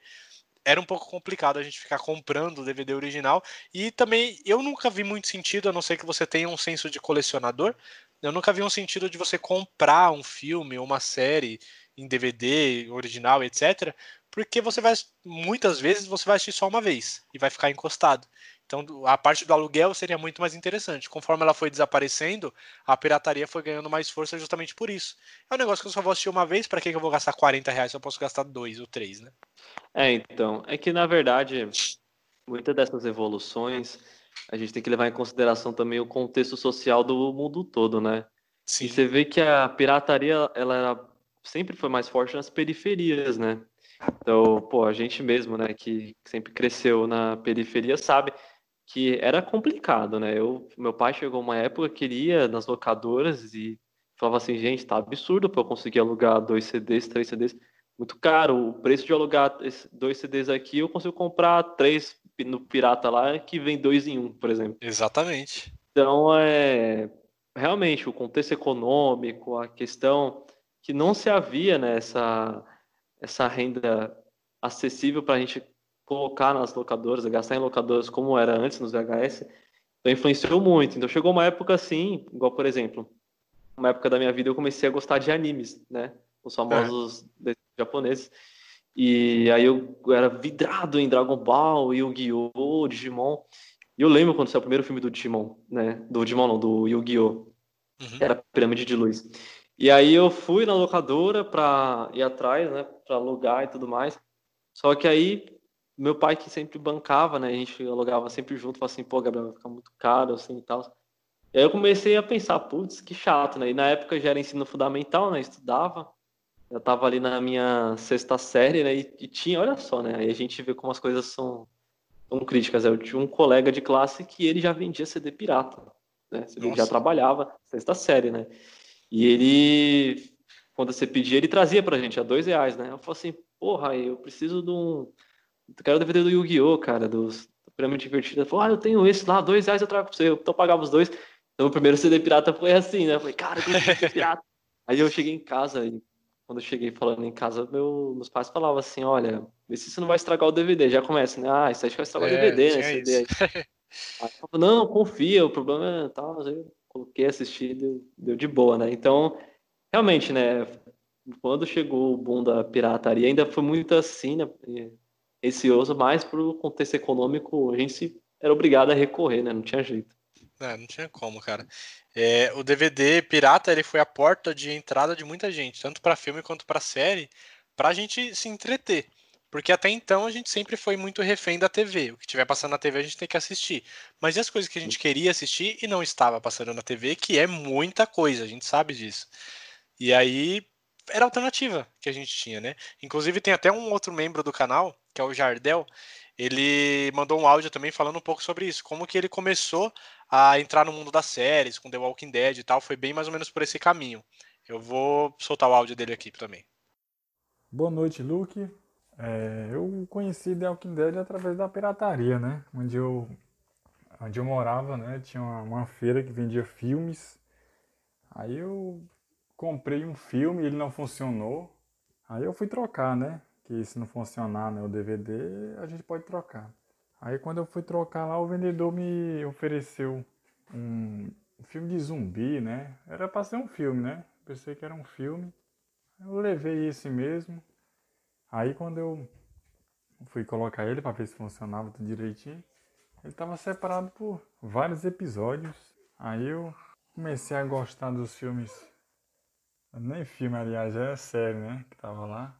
era um pouco complicado a gente ficar comprando o DVD original. E também eu nunca vi muito sentido, a não ser que você tenha um senso de colecionador, eu nunca vi um sentido de você comprar um filme ou uma série em DVD original, etc porque você vai muitas vezes você vai assistir só uma vez e vai ficar encostado. Então a parte do aluguel seria muito mais interessante. Conforme ela foi desaparecendo, a pirataria foi ganhando mais força justamente por isso. É um negócio que eu só vou assistir uma vez, para que eu vou gastar 40 reais se eu posso gastar dois ou três, né? É, então, é que na verdade, muitas dessas evoluções a gente tem que levar em consideração também o contexto social do mundo todo, né? Sim. E você vê que a pirataria ela era, sempre foi mais forte nas periferias, né? Então, pô, a gente mesmo, né, que sempre cresceu na periferia, sabe que era complicado, né? Eu, meu pai chegou uma época que ia nas locadoras e falava assim, gente, tá absurdo para eu conseguir alugar dois CDs, três CDs, muito caro. O preço de alugar dois CDs aqui, eu consigo comprar três no pirata lá que vem dois em um, por exemplo. Exatamente. Então, é realmente o contexto econômico, a questão que não se havia nessa né, essa renda acessível para a gente colocar nas locadoras, gastar em locadoras como era antes nos VHS, então influenciou muito. Então chegou uma época assim, igual por exemplo, uma época da minha vida eu comecei a gostar de animes, né? Os famosos é. japoneses. E aí eu era vidrado em Dragon Ball, Yu-Gi-Oh!, Digimon. E eu lembro quando saiu o primeiro filme do Digimon, né? Do Digimon não, do Yu-Gi-Oh! Uhum. Era Pirâmide de Luz. E aí eu fui na locadora para ir atrás, né, para alugar e tudo mais. Só que aí meu pai que sempre bancava, né, a gente alugava sempre junto, falou assim, pô, Gabriel, vai ficar muito caro assim e tal. E aí eu comecei a pensar, putz, que chato, né? E na época já era ensino fundamental, né, estudava. Eu tava ali na minha sexta série, né, e, e tinha, olha só, né, aí a gente vê como as coisas são, são críticas. Eu tinha um colega de classe que ele já vendia CD pirata, né? Ele já trabalhava sexta série, né? E ele, quando você pedia, ele trazia pra gente a dois reais, né? Eu falei assim, porra, eu preciso de um. Eu quero o DVD do Yu-Gi-Oh!, cara, dos do Prêmio Divertido. Ele falou, ah, eu tenho esse lá, dois reais eu trago pra você. Então eu pagava os dois. Então o primeiro CD pirata foi assim, né? Eu falei, cara, tenho CD pirata. Aí eu cheguei em casa e quando eu cheguei falando em casa, meu, meus pais falavam assim, olha, vê se você não vai estragar o DVD. Já começa, né? Ah, isso aí vai estragar é, o DVD, né? CD. Aí. aí eu falava, não, confia, o problema é tal. Eu coloquei, assisti, deu, deu de boa, né? Então, realmente, né? Quando chegou o boom da pirataria, ainda foi muito assim, né? Receoso, mas pro contexto econômico, a gente se, era obrigado a recorrer, né? Não tinha jeito. É, não tinha como, cara. É, o DVD pirata ele foi a porta de entrada de muita gente, tanto para filme quanto para série, para a gente se entreter. Porque até então a gente sempre foi muito refém da TV. O que tiver passando na TV a gente tem que assistir. Mas e as coisas que a gente queria assistir e não estava passando na TV, que é muita coisa, a gente sabe disso. E aí era a alternativa que a gente tinha, né? Inclusive tem até um outro membro do canal, que é o Jardel, ele mandou um áudio também falando um pouco sobre isso, como que ele começou a entrar no mundo das séries, com The Walking Dead e tal, foi bem mais ou menos por esse caminho. Eu vou soltar o áudio dele aqui também. Boa noite, Luke. É, eu conheci The Walking Dead através da pirataria, né? Onde eu, onde eu morava, né? Tinha uma, uma feira que vendia filmes. Aí eu comprei um filme, ele não funcionou. Aí eu fui trocar, né? Que se não funcionar né, o DVD, a gente pode trocar. Aí quando eu fui trocar lá, o vendedor me ofereceu um filme de zumbi, né? Era pra ser um filme, né? Pensei que era um filme. Eu levei esse mesmo. Aí quando eu fui colocar ele para ver se funcionava tudo direitinho, ele estava separado por vários episódios. Aí eu comecei a gostar dos filmes. Nem filme, aliás, é série, né? Que tava lá.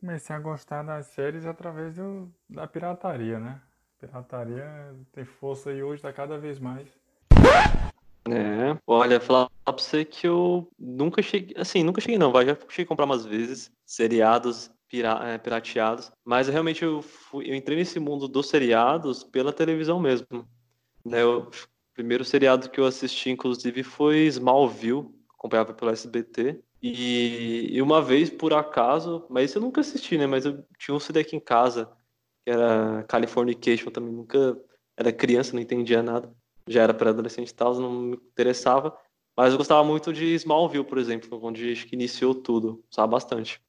Comecei a gostar das séries através do, da pirataria, né? Pirataria tem força e hoje tá cada vez mais. É, olha, falar pra você que eu nunca cheguei, assim, nunca cheguei não, vai, já cheguei a comprar umas vezes seriados pira, é, pirateados, mas realmente eu, fui, eu entrei nesse mundo dos seriados pela televisão mesmo. Né, eu, o primeiro seriado que eu assisti, inclusive, foi Smallville, acompanhava pelo SBT. E, e, uma vez, por acaso, mas isso eu nunca assisti, né? Mas eu tinha um CD aqui em casa, que era Californication, também nunca era criança, não entendia nada. Já era pré-adolescente e tal, não me interessava. Mas eu gostava muito de Smallville, por exemplo, onde acho que iniciou tudo. Gostava bastante.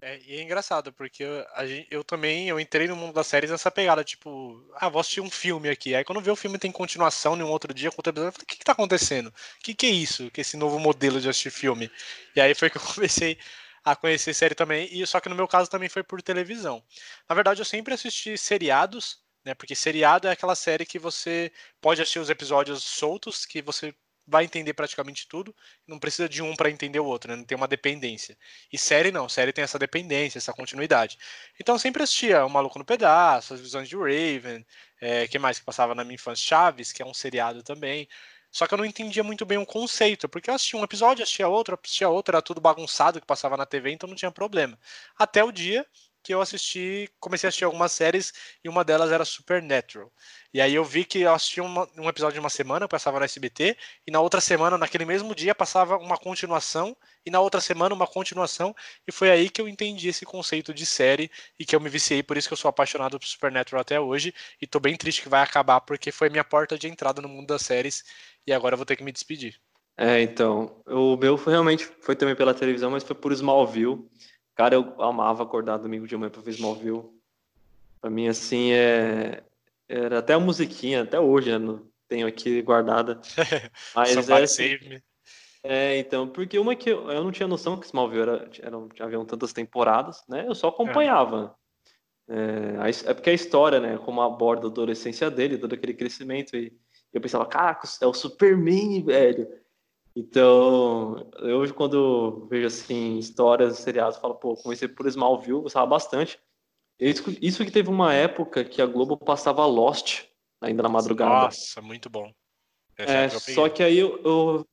É, e é engraçado, porque eu, eu, também eu entrei no mundo das séries nessa pegada, tipo, ah, vou assistir um filme aqui. Aí quando vê o filme tem continuação em um outro dia com outro episódio, eu falei, o que, que tá acontecendo? O que, que é isso? Que esse novo modelo de assistir filme? E aí foi que eu comecei a conhecer série também, e só que no meu caso também foi por televisão. Na verdade, eu sempre assisti seriados, né? Porque seriado é aquela série que você pode assistir os episódios soltos, que você vai entender praticamente tudo, não precisa de um para entender o outro, né? não tem uma dependência. E série não, série tem essa dependência, essa continuidade. Então sempre assistia O Maluco no Pedaço, As Visões de Raven, é, que mais que passava na minha infância? Chaves, que é um seriado também. Só que eu não entendia muito bem o conceito, porque eu assistia um episódio, assistia outro, assistia outro, era tudo bagunçado que passava na TV, então não tinha problema. Até o dia que eu assisti, comecei a assistir algumas séries e uma delas era Supernatural. E aí eu vi que eu assisti uma, um episódio de uma semana, passava no SBT, e na outra semana, naquele mesmo dia, passava uma continuação, e na outra semana uma continuação, e foi aí que eu entendi esse conceito de série e que eu me viciei, por isso que eu sou apaixonado por Supernatural até hoje, e tô bem triste que vai acabar, porque foi minha porta de entrada no mundo das séries, e agora eu vou ter que me despedir. É, então, o meu foi, realmente foi também pela televisão, mas foi por Smallville. Cara, eu amava acordar domingo de manhã pra ver Smallville. Pra mim, assim, é... era até a musiquinha, até hoje, né? tenho aqui guardada. Mas é, assim, é, então, porque uma que eu, eu não tinha noção que Smallville era, eram, haviam tantas temporadas, né? Eu só acompanhava. É. É, é porque a história, né? Como aborda a adolescência dele, todo aquele crescimento. E eu pensava, caraca, é o Superman, velho. Então, eu hoje quando vejo assim histórias, seriados, falo, pô, comecei por Smallville, gostava bastante. Isso, que teve uma época que a Globo passava Lost ainda na madrugada. Nossa, muito bom. É, só que aí eu, eu,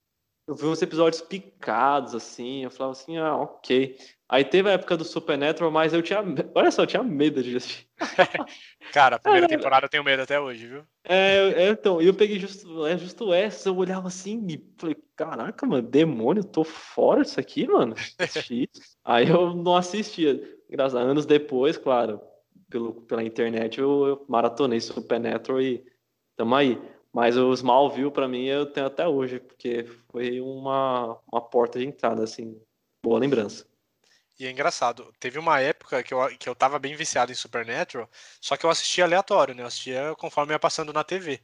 eu, vi uns episódios picados, assim, eu falava assim, ah, ok. Aí teve a época do Supernatural, mas eu tinha. Olha só, eu tinha medo de assistir. Cara, a primeira é, temporada eu tenho medo até hoje, viu? É, é então, eu peguei justo, é, justo essa, eu olhava assim e falei, caraca, mano, demônio, tô fora disso aqui, mano. Aí eu não assistia. Graças a anos depois, claro, pelo, pela internet, eu, eu maratonei Supernatural e tamo aí. Mas o Smallville, pra mim, eu tenho até hoje, porque foi uma, uma porta de entrada, assim, boa lembrança. E é engraçado, teve uma época que eu, que eu tava bem viciado em Supernatural, só que eu assistia aleatório, né? Eu assistia conforme ia passando na TV.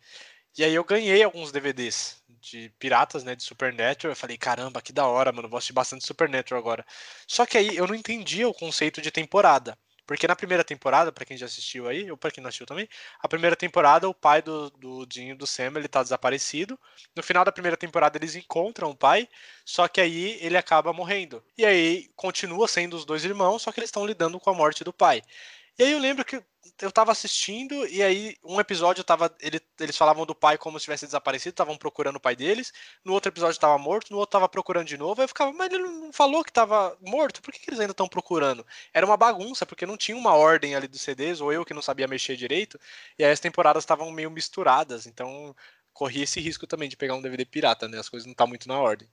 E aí eu ganhei alguns DVDs de piratas, né, de Supernatural. Eu falei, caramba, que da hora, mano, vou assistir bastante Supernatural agora. Só que aí eu não entendia o conceito de temporada. Porque na primeira temporada, para quem já assistiu aí, ou para quem não assistiu também, a primeira temporada o pai do, do Dinho do Sam ele tá desaparecido. No final da primeira temporada eles encontram o pai, só que aí ele acaba morrendo. E aí continua sendo os dois irmãos, só que eles estão lidando com a morte do pai. E aí eu lembro que eu tava assistindo e aí um episódio tava. Ele, eles falavam do pai como se tivesse desaparecido, estavam procurando o pai deles. No outro episódio tava morto, no outro tava procurando de novo. Aí eu ficava, mas ele não falou que tava morto, por que, que eles ainda estão procurando? Era uma bagunça, porque não tinha uma ordem ali dos CDs, ou eu que não sabia mexer direito, e aí as temporadas estavam meio misturadas, então corria esse risco também de pegar um DVD pirata, né? As coisas não tá muito na ordem.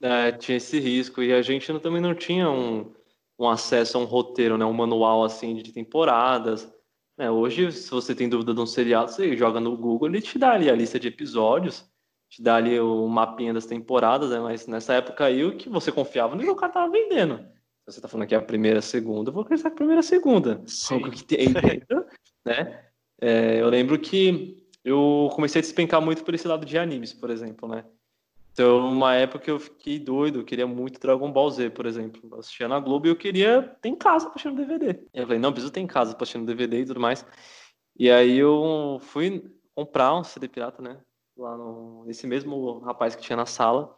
É, tinha esse risco, e a gente também não tinha um um acesso a um roteiro, né, um manual assim de temporadas. É, hoje, se você tem dúvida de um seriado, você joga no Google, ele te dá ali a lista de episódios, te dá ali o mapinha das temporadas, né, mas nessa época aí o que você confiava no que o cara tava vendendo. Se você tá falando que é a primeira, a segunda, eu vou acreditar que é a primeira, a segunda. O que tem dentro, né? É, eu lembro que eu comecei a despencar muito por esse lado de animes, por exemplo, né? Então, uma época eu fiquei doido, eu queria muito Dragon Ball Z, por exemplo. Eu assistia na Globo e eu queria ter em casa pra assistir no DVD. E eu falei, não, preciso ter em casa pra assistir no DVD e tudo mais. E aí eu fui comprar um CD pirata, né? Lá no, nesse mesmo rapaz que tinha na sala.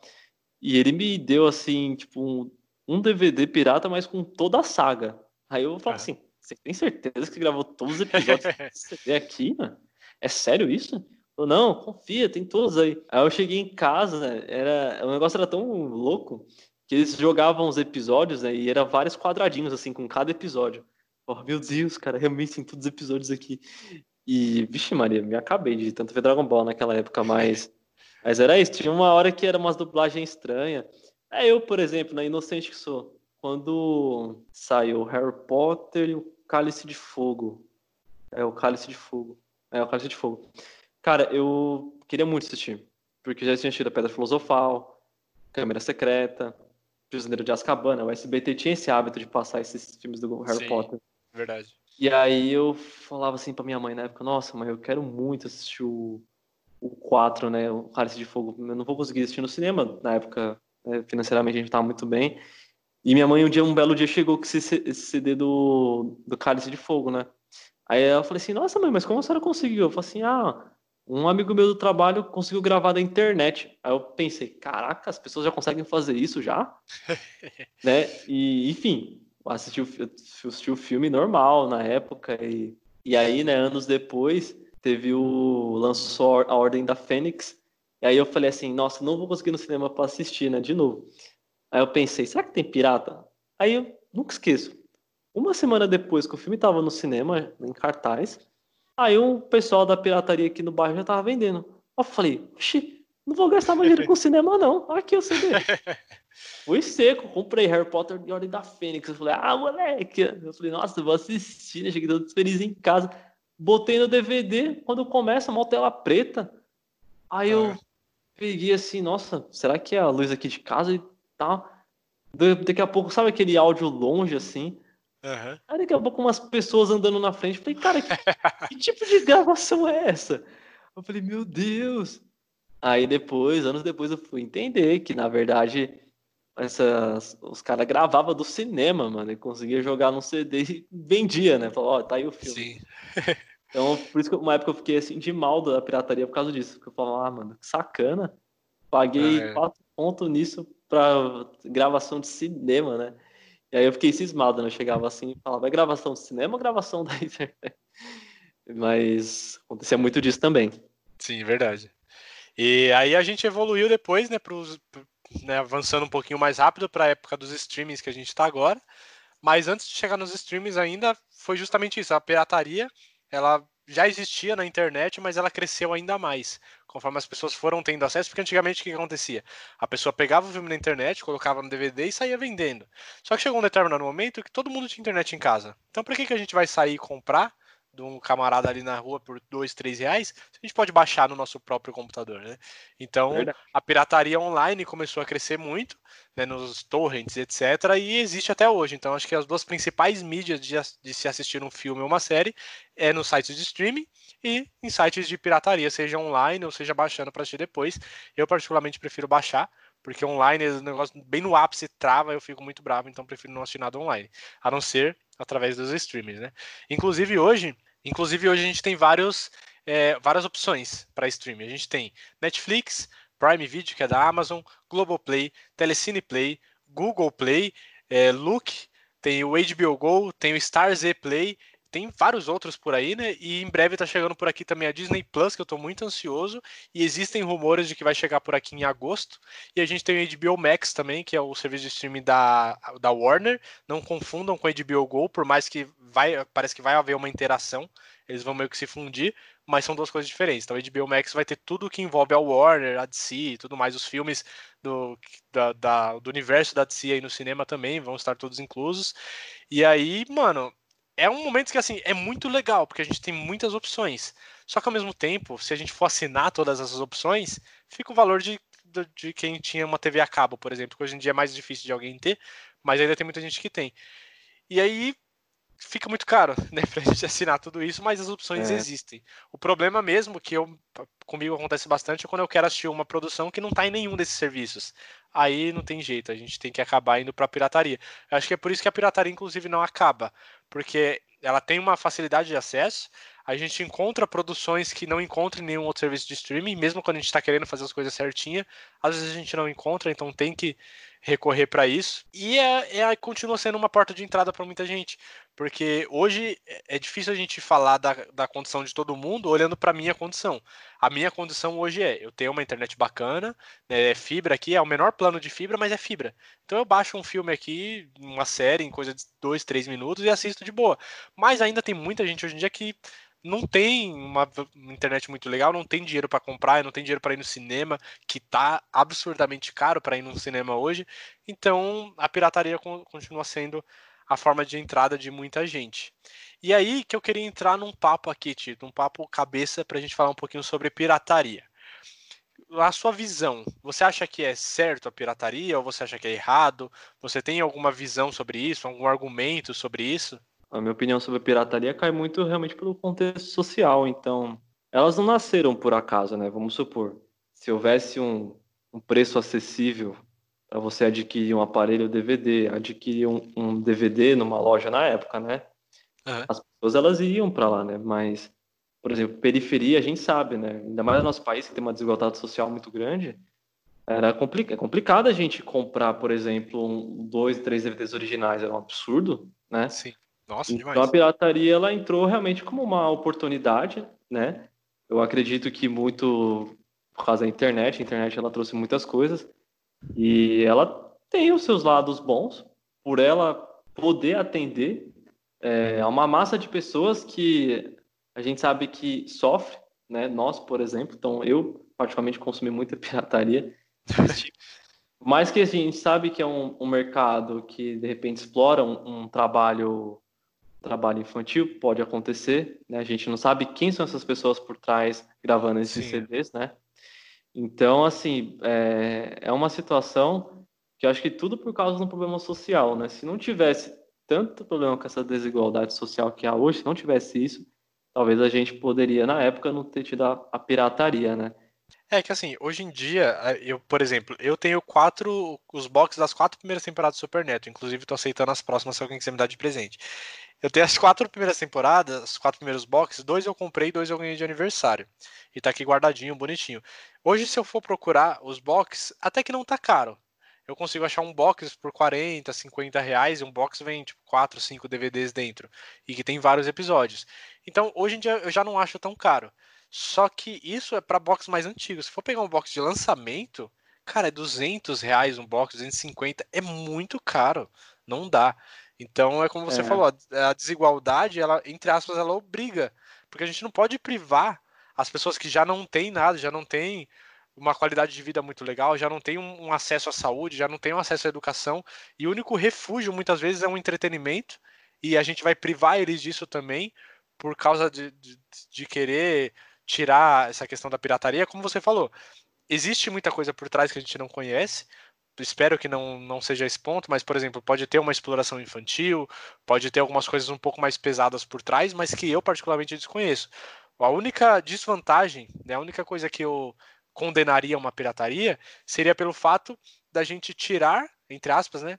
E ele me deu, assim, tipo, um, um DVD pirata, mas com toda a saga. Aí eu falei é. assim, você tem certeza que gravou todos os episódios desse CD aqui, mano? É sério isso? Não, confia, tem todos aí. Aí eu cheguei em casa, né, era, o negócio era tão louco que eles jogavam os episódios, né, e era vários quadradinhos, assim, com cada episódio. Oh, meu Deus, cara, realmente tem todos os episódios aqui. E, vixe Maria, me acabei de tanto ver Dragon Ball naquela época, mas... mas era isso, tinha uma hora que era umas dublagens estranhas. É eu, por exemplo, na Inocente que sou, quando saiu Harry Potter e o Cálice de Fogo. É, o Cálice de Fogo. É, o Cálice de Fogo. Cara, eu queria muito assistir, porque já tinha assistido a Pedra Filosofal, Câmera Secreta, Prisioneiro de Azkaban, né? o SBT tinha esse hábito de passar esses filmes do Harry Sim, Potter. Verdade. E aí eu falava assim pra minha mãe na época, nossa, mãe, eu quero muito assistir o, o 4, né, o Cálice de Fogo. Eu não vou conseguir assistir no cinema, na época, né, financeiramente a gente tava muito bem. E minha mãe, um dia, um belo dia, chegou com esse, esse CD do, do Cálice de Fogo, né? Aí eu falei assim, nossa mãe, mas como a senhora conseguiu? Eu falei assim, ah, um amigo meu do trabalho conseguiu gravar da internet. Aí eu pensei, caraca, as pessoas já conseguem fazer isso já? né? E, enfim, assisti o, assisti o filme normal na época. E, e aí, né, anos depois, teve o. lançou a Ordem da Fênix. E aí eu falei assim, nossa, não vou conseguir no cinema para assistir, né? De novo. Aí eu pensei, será que tem pirata? Aí eu nunca esqueço. Uma semana depois que o filme estava no cinema, em cartaz, Aí o pessoal da pirataria aqui no bairro já tava vendendo. Eu falei, oxi, não vou gastar mais dinheiro com cinema, não. Aqui o CD. Fui seco, comprei Harry Potter de Ordem da Fênix. Eu falei, ah, moleque. Eu falei, nossa, vou assistir, né? Cheguei todo feliz em casa. Botei no DVD, quando começa, uma tela preta. Aí eu ah. peguei assim, nossa, será que é a luz aqui de casa e tal? Daqui a pouco, sabe aquele áudio longe assim? Uhum. Aí daqui a pouco umas pessoas andando na frente. falei, cara, que, que tipo de gravação é essa? Eu falei, meu Deus. Aí depois, anos depois, eu fui entender que, na verdade, essas, os caras gravavam do cinema, mano, e conseguia jogar no CD e vendia, né? Falou, ó, oh, tá aí o filme. Sim. então, por isso que uma época eu fiquei assim de mal da pirataria por causa disso. Porque eu falava, ah, mano, que sacana. Paguei ah, é. ponto nisso para gravação de cinema, né? E aí eu fiquei cismado, né? Eu chegava assim e falava, é gravação de cinema ou gravação da internet? Mas acontecia muito disso também. Sim, verdade. E aí a gente evoluiu depois, né, pros, né avançando um pouquinho mais rápido para a época dos streamings que a gente está agora. Mas antes de chegar nos streamings ainda, foi justamente isso. A pirataria, ela já existia na internet, mas ela cresceu ainda mais, conforme as pessoas foram tendo acesso, porque antigamente o que acontecia? A pessoa pegava o filme na internet, colocava no DVD e saía vendendo. Só que chegou um determinado momento que todo mundo tinha internet em casa. Então por que, que a gente vai sair e comprar de um camarada ali na rua por dois, três reais, a gente pode baixar no nosso próprio computador, né? Então, Verdade. a pirataria online começou a crescer muito, né, nos torrents, etc, e existe até hoje. Então, acho que as duas principais mídias de, de se assistir um filme ou uma série é nos sites de streaming e em sites de pirataria, seja online ou seja baixando para assistir depois. Eu, particularmente, prefiro baixar, porque online o negócio bem no ápice trava, eu fico muito bravo, então prefiro não assistir nada online, a não ser através dos streams, né? Inclusive hoje, Inclusive, hoje a gente tem vários, é, várias opções para streaming. A gente tem Netflix, Prime Video, que é da Amazon, Globoplay, Telecine Play, Google Play, é, Look, tem o HBO Go, tem o Stars Play tem vários outros por aí, né? E em breve tá chegando por aqui também a Disney Plus, que eu tô muito ansioso. E existem rumores de que vai chegar por aqui em agosto. E a gente tem o HBO Max também, que é o serviço de streaming da, da Warner. Não confundam com o HBO Go, por mais que vai, parece que vai haver uma interação. Eles vão meio que se fundir, mas são duas coisas diferentes. Então, o HBO Max vai ter tudo que envolve a Warner, a DC e tudo mais. Os filmes do, da, da, do universo da DC aí no cinema também vão estar todos inclusos. E aí, mano, é um momento que assim é muito legal, porque a gente tem muitas opções. Só que ao mesmo tempo, se a gente for assinar todas essas opções, fica o valor de, de, quem tinha uma TV a cabo, por exemplo, que hoje em dia é mais difícil de alguém ter, mas ainda tem muita gente que tem. E aí fica muito caro, né, pra gente assinar tudo isso, mas as opções é. existem. O problema mesmo que eu comigo acontece bastante é quando eu quero assistir uma produção que não tá em nenhum desses serviços. Aí não tem jeito, a gente tem que acabar indo para pirataria. Eu acho que é por isso que a pirataria inclusive não acaba, porque ela tem uma facilidade de acesso, a gente encontra produções que não encontra em nenhum outro serviço de streaming, mesmo quando a gente está querendo fazer as coisas certinha, às vezes a gente não encontra, então tem que recorrer para isso. E é, é, continua sendo uma porta de entrada para muita gente, porque hoje é, é difícil a gente falar da, da condição de todo mundo olhando para minha condição. A minha condição hoje é: eu tenho uma internet bacana, né, é fibra aqui, é o menor plano de fibra, mas é fibra. Então eu baixo um filme aqui, uma série, em coisa de dois, três minutos e assisto de boa. Mas ainda tem muita gente hoje em dia que não tem uma internet muito legal, não tem dinheiro para comprar, não tem dinheiro para ir no cinema, que tá absurdamente caro para ir no cinema hoje. Então, a pirataria continua sendo a forma de entrada de muita gente. E aí que eu queria entrar num papo aqui, Tito, um papo cabeça para a gente falar um pouquinho sobre pirataria. A sua visão, você acha que é certo a pirataria ou você acha que é errado? Você tem alguma visão sobre isso, algum argumento sobre isso? A minha opinião sobre a pirataria cai muito realmente pelo contexto social, então elas não nasceram por acaso, né? Vamos supor, se houvesse um, um preço acessível para você adquirir um aparelho DVD, adquirir um, um, DVD numa loja na época, né? Uhum. As pessoas elas iriam para lá, né? Mas, por exemplo, periferia a gente sabe, né? Ainda mais no nosso país que tem uma desigualdade social muito grande, era complicado, é complicado a gente comprar, por exemplo, um, dois, três DVDs originais, era um absurdo, né? Sim. Nossa, então demais. a pirataria ela entrou realmente como uma oportunidade, né? Eu acredito que muito por causa da internet, a internet ela trouxe muitas coisas e ela tem os seus lados bons por ela poder atender é, a uma massa de pessoas que a gente sabe que sofre, né? Nós, por exemplo, então eu particularmente consumi muita pirataria, mas que a gente sabe que é um, um mercado que de repente explora um, um trabalho trabalho infantil, pode acontecer, né? A gente não sabe quem são essas pessoas por trás gravando esses Sim. CDs, né? Então, assim, é, é uma situação que eu acho que tudo por causa de um problema social, né? Se não tivesse tanto problema com essa desigualdade social que há hoje, se não tivesse isso, talvez a gente poderia, na época, não ter tido a, a pirataria, né? É que assim, hoje em dia, eu, por exemplo, eu tenho quatro, os boxes das quatro primeiras temporadas do Super Neto, inclusive tô aceitando as próximas se alguém quiser me dar de presente. Eu tenho as quatro primeiras temporadas, os quatro primeiros boxes, dois eu comprei, dois eu ganhei de aniversário. E tá aqui guardadinho, bonitinho. Hoje, se eu for procurar os box, até que não tá caro. Eu consigo achar um box por 40, 50 reais, e um box vem tipo 4, 5 DVDs dentro, e que tem vários episódios. Então, hoje em dia, eu já não acho tão caro. Só que isso é para box mais antigos. Se for pegar um box de lançamento, cara, é 200 reais um box, 250, é muito caro. Não dá. Então, é como você é. falou, a desigualdade, ela, entre aspas, ela obriga. Porque a gente não pode privar as pessoas que já não têm nada, já não têm uma qualidade de vida muito legal, já não têm um, um acesso à saúde, já não têm um acesso à educação, e o único refúgio muitas vezes é um entretenimento, e a gente vai privar eles disso também por causa de, de, de querer tirar essa questão da pirataria, como você falou. Existe muita coisa por trás que a gente não conhece, espero que não, não seja esse ponto, mas, por exemplo, pode ter uma exploração infantil, pode ter algumas coisas um pouco mais pesadas por trás, mas que eu particularmente desconheço. A única desvantagem, né, a única coisa que eu condenaria uma pirataria seria pelo fato da gente tirar, entre aspas, né,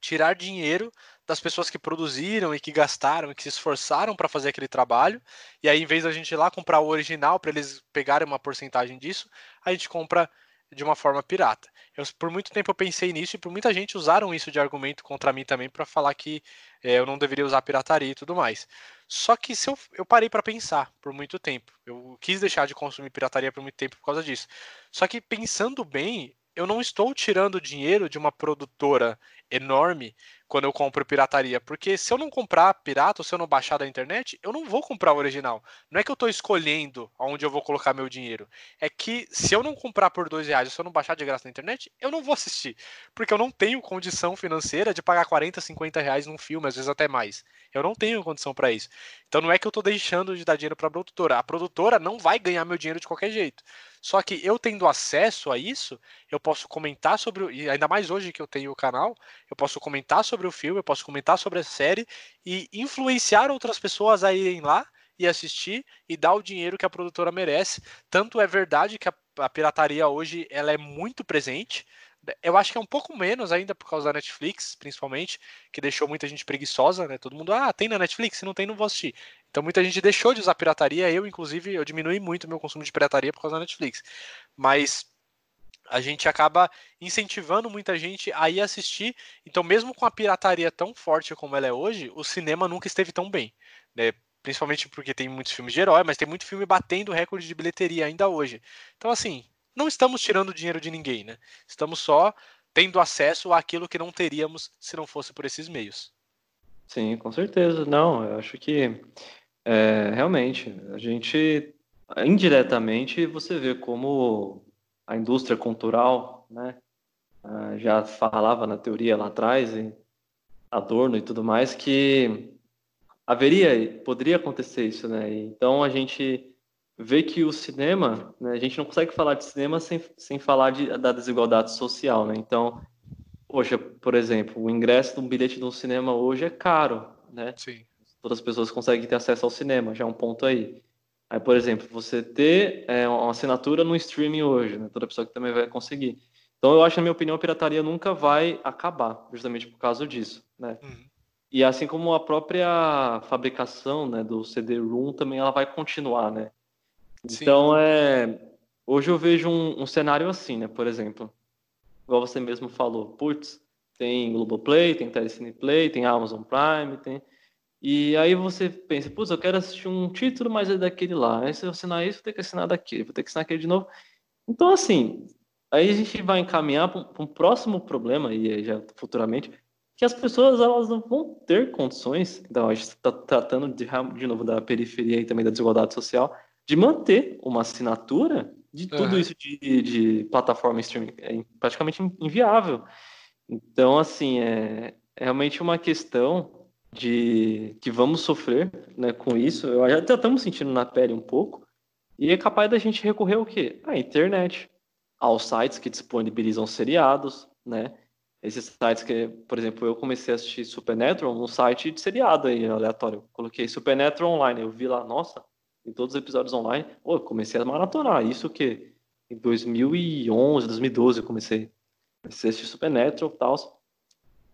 tirar dinheiro das pessoas que produziram e que gastaram e que se esforçaram para fazer aquele trabalho. E aí, em vez da gente ir lá comprar o original para eles pegarem uma porcentagem disso, a gente compra de uma forma pirata. Eu, por muito tempo eu pensei nisso e por muita gente usaram isso de argumento contra mim também para falar que é, eu não deveria usar pirataria e tudo mais. Só que se eu, eu parei para pensar por muito tempo. Eu quis deixar de consumir pirataria por muito tempo por causa disso. Só que pensando bem, eu não estou tirando dinheiro de uma produtora enorme quando eu compro pirataria. Porque se eu não comprar pirata ou se eu não baixar da internet, eu não vou comprar o original. Não é que eu estou escolhendo aonde eu vou colocar meu dinheiro. É que se eu não comprar por dois reais ou se eu não baixar de graça na internet, eu não vou assistir. Porque eu não tenho condição financeira de pagar 40, 50 reais num filme, às vezes até mais. Eu não tenho condição para isso. Então não é que eu estou deixando de dar dinheiro para a produtora. A produtora não vai ganhar meu dinheiro de qualquer jeito. Só que eu tendo acesso a isso, eu posso comentar sobre, e ainda mais hoje que eu tenho o canal, eu posso comentar sobre o filme, eu posso comentar sobre a série e influenciar outras pessoas a irem lá e assistir e dar o dinheiro que a produtora merece. Tanto é verdade que a, a pirataria hoje ela é muito presente. Eu acho que é um pouco menos ainda por causa da Netflix, principalmente, que deixou muita gente preguiçosa, né? Todo mundo, ah, tem na Netflix, se não tem, não vou assistir. Então muita gente deixou de usar pirataria, eu inclusive, eu diminui muito meu consumo de pirataria por causa da Netflix. Mas a gente acaba incentivando muita gente a ir assistir. Então, mesmo com a pirataria tão forte como ela é hoje, o cinema nunca esteve tão bem. Né? Principalmente porque tem muitos filmes de herói, mas tem muito filme batendo recorde de bilheteria ainda hoje. Então, assim, não estamos tirando dinheiro de ninguém, né? Estamos só tendo acesso àquilo que não teríamos se não fosse por esses meios. Sim, com certeza. Não, eu acho que é, realmente a gente indiretamente você vê como a indústria cultural, né, ah, já falava na teoria lá atrás, em Adorno e tudo mais, que haveria, poderia acontecer isso, né? Então a gente vê que o cinema, né, a gente não consegue falar de cinema sem, sem falar de, da desigualdade social, né? Então, poxa, por exemplo, o ingresso de um bilhete de um cinema hoje é caro, né? Sim. Todas as pessoas conseguem ter acesso ao cinema, já é um ponto aí. Aí, por exemplo, você ter é, uma assinatura no streaming hoje, né? toda pessoa que também vai conseguir. Então, eu acho, na minha opinião, a pirataria nunca vai acabar, justamente por causa disso, né? Uhum. E assim como a própria fabricação né, do CD-ROM também ela vai continuar, né? Então, é, hoje eu vejo um, um, cenário assim, né? Por exemplo, igual você mesmo falou, putz, tem Globoplay, tem Telecine Play, tem Amazon Prime, tem... E aí você pensa, putz, eu quero assistir um título, mas é daquele lá. Aí se eu assinar isso, vou ter que assinar daquele, vou ter que assinar aquele de novo. Então, assim, aí a gente vai encaminhar para um, próximo problema, e já futuramente, que as pessoas elas não vão ter condições, então a gente está tratando de, de novo da periferia e também da desigualdade social, de manter uma assinatura de tudo uhum. isso de, de, plataforma streaming. É praticamente inviável. Então, assim, é, é realmente uma questão de que vamos sofrer né, com isso. Eu já estamos sentindo na pele um pouco. E é capaz da gente recorrer ao quê? À internet, aos sites que disponibilizam seriados, né? Esses sites que, por exemplo, eu comecei a assistir Supernatural num site de seriado aí, aleatório. Coloquei Supernatural online, eu vi lá, nossa, em todos os episódios online. Pô, comecei a maratonar. Isso que em 2011, 2012 eu comecei. Comecei a assistir Supernatural e tal.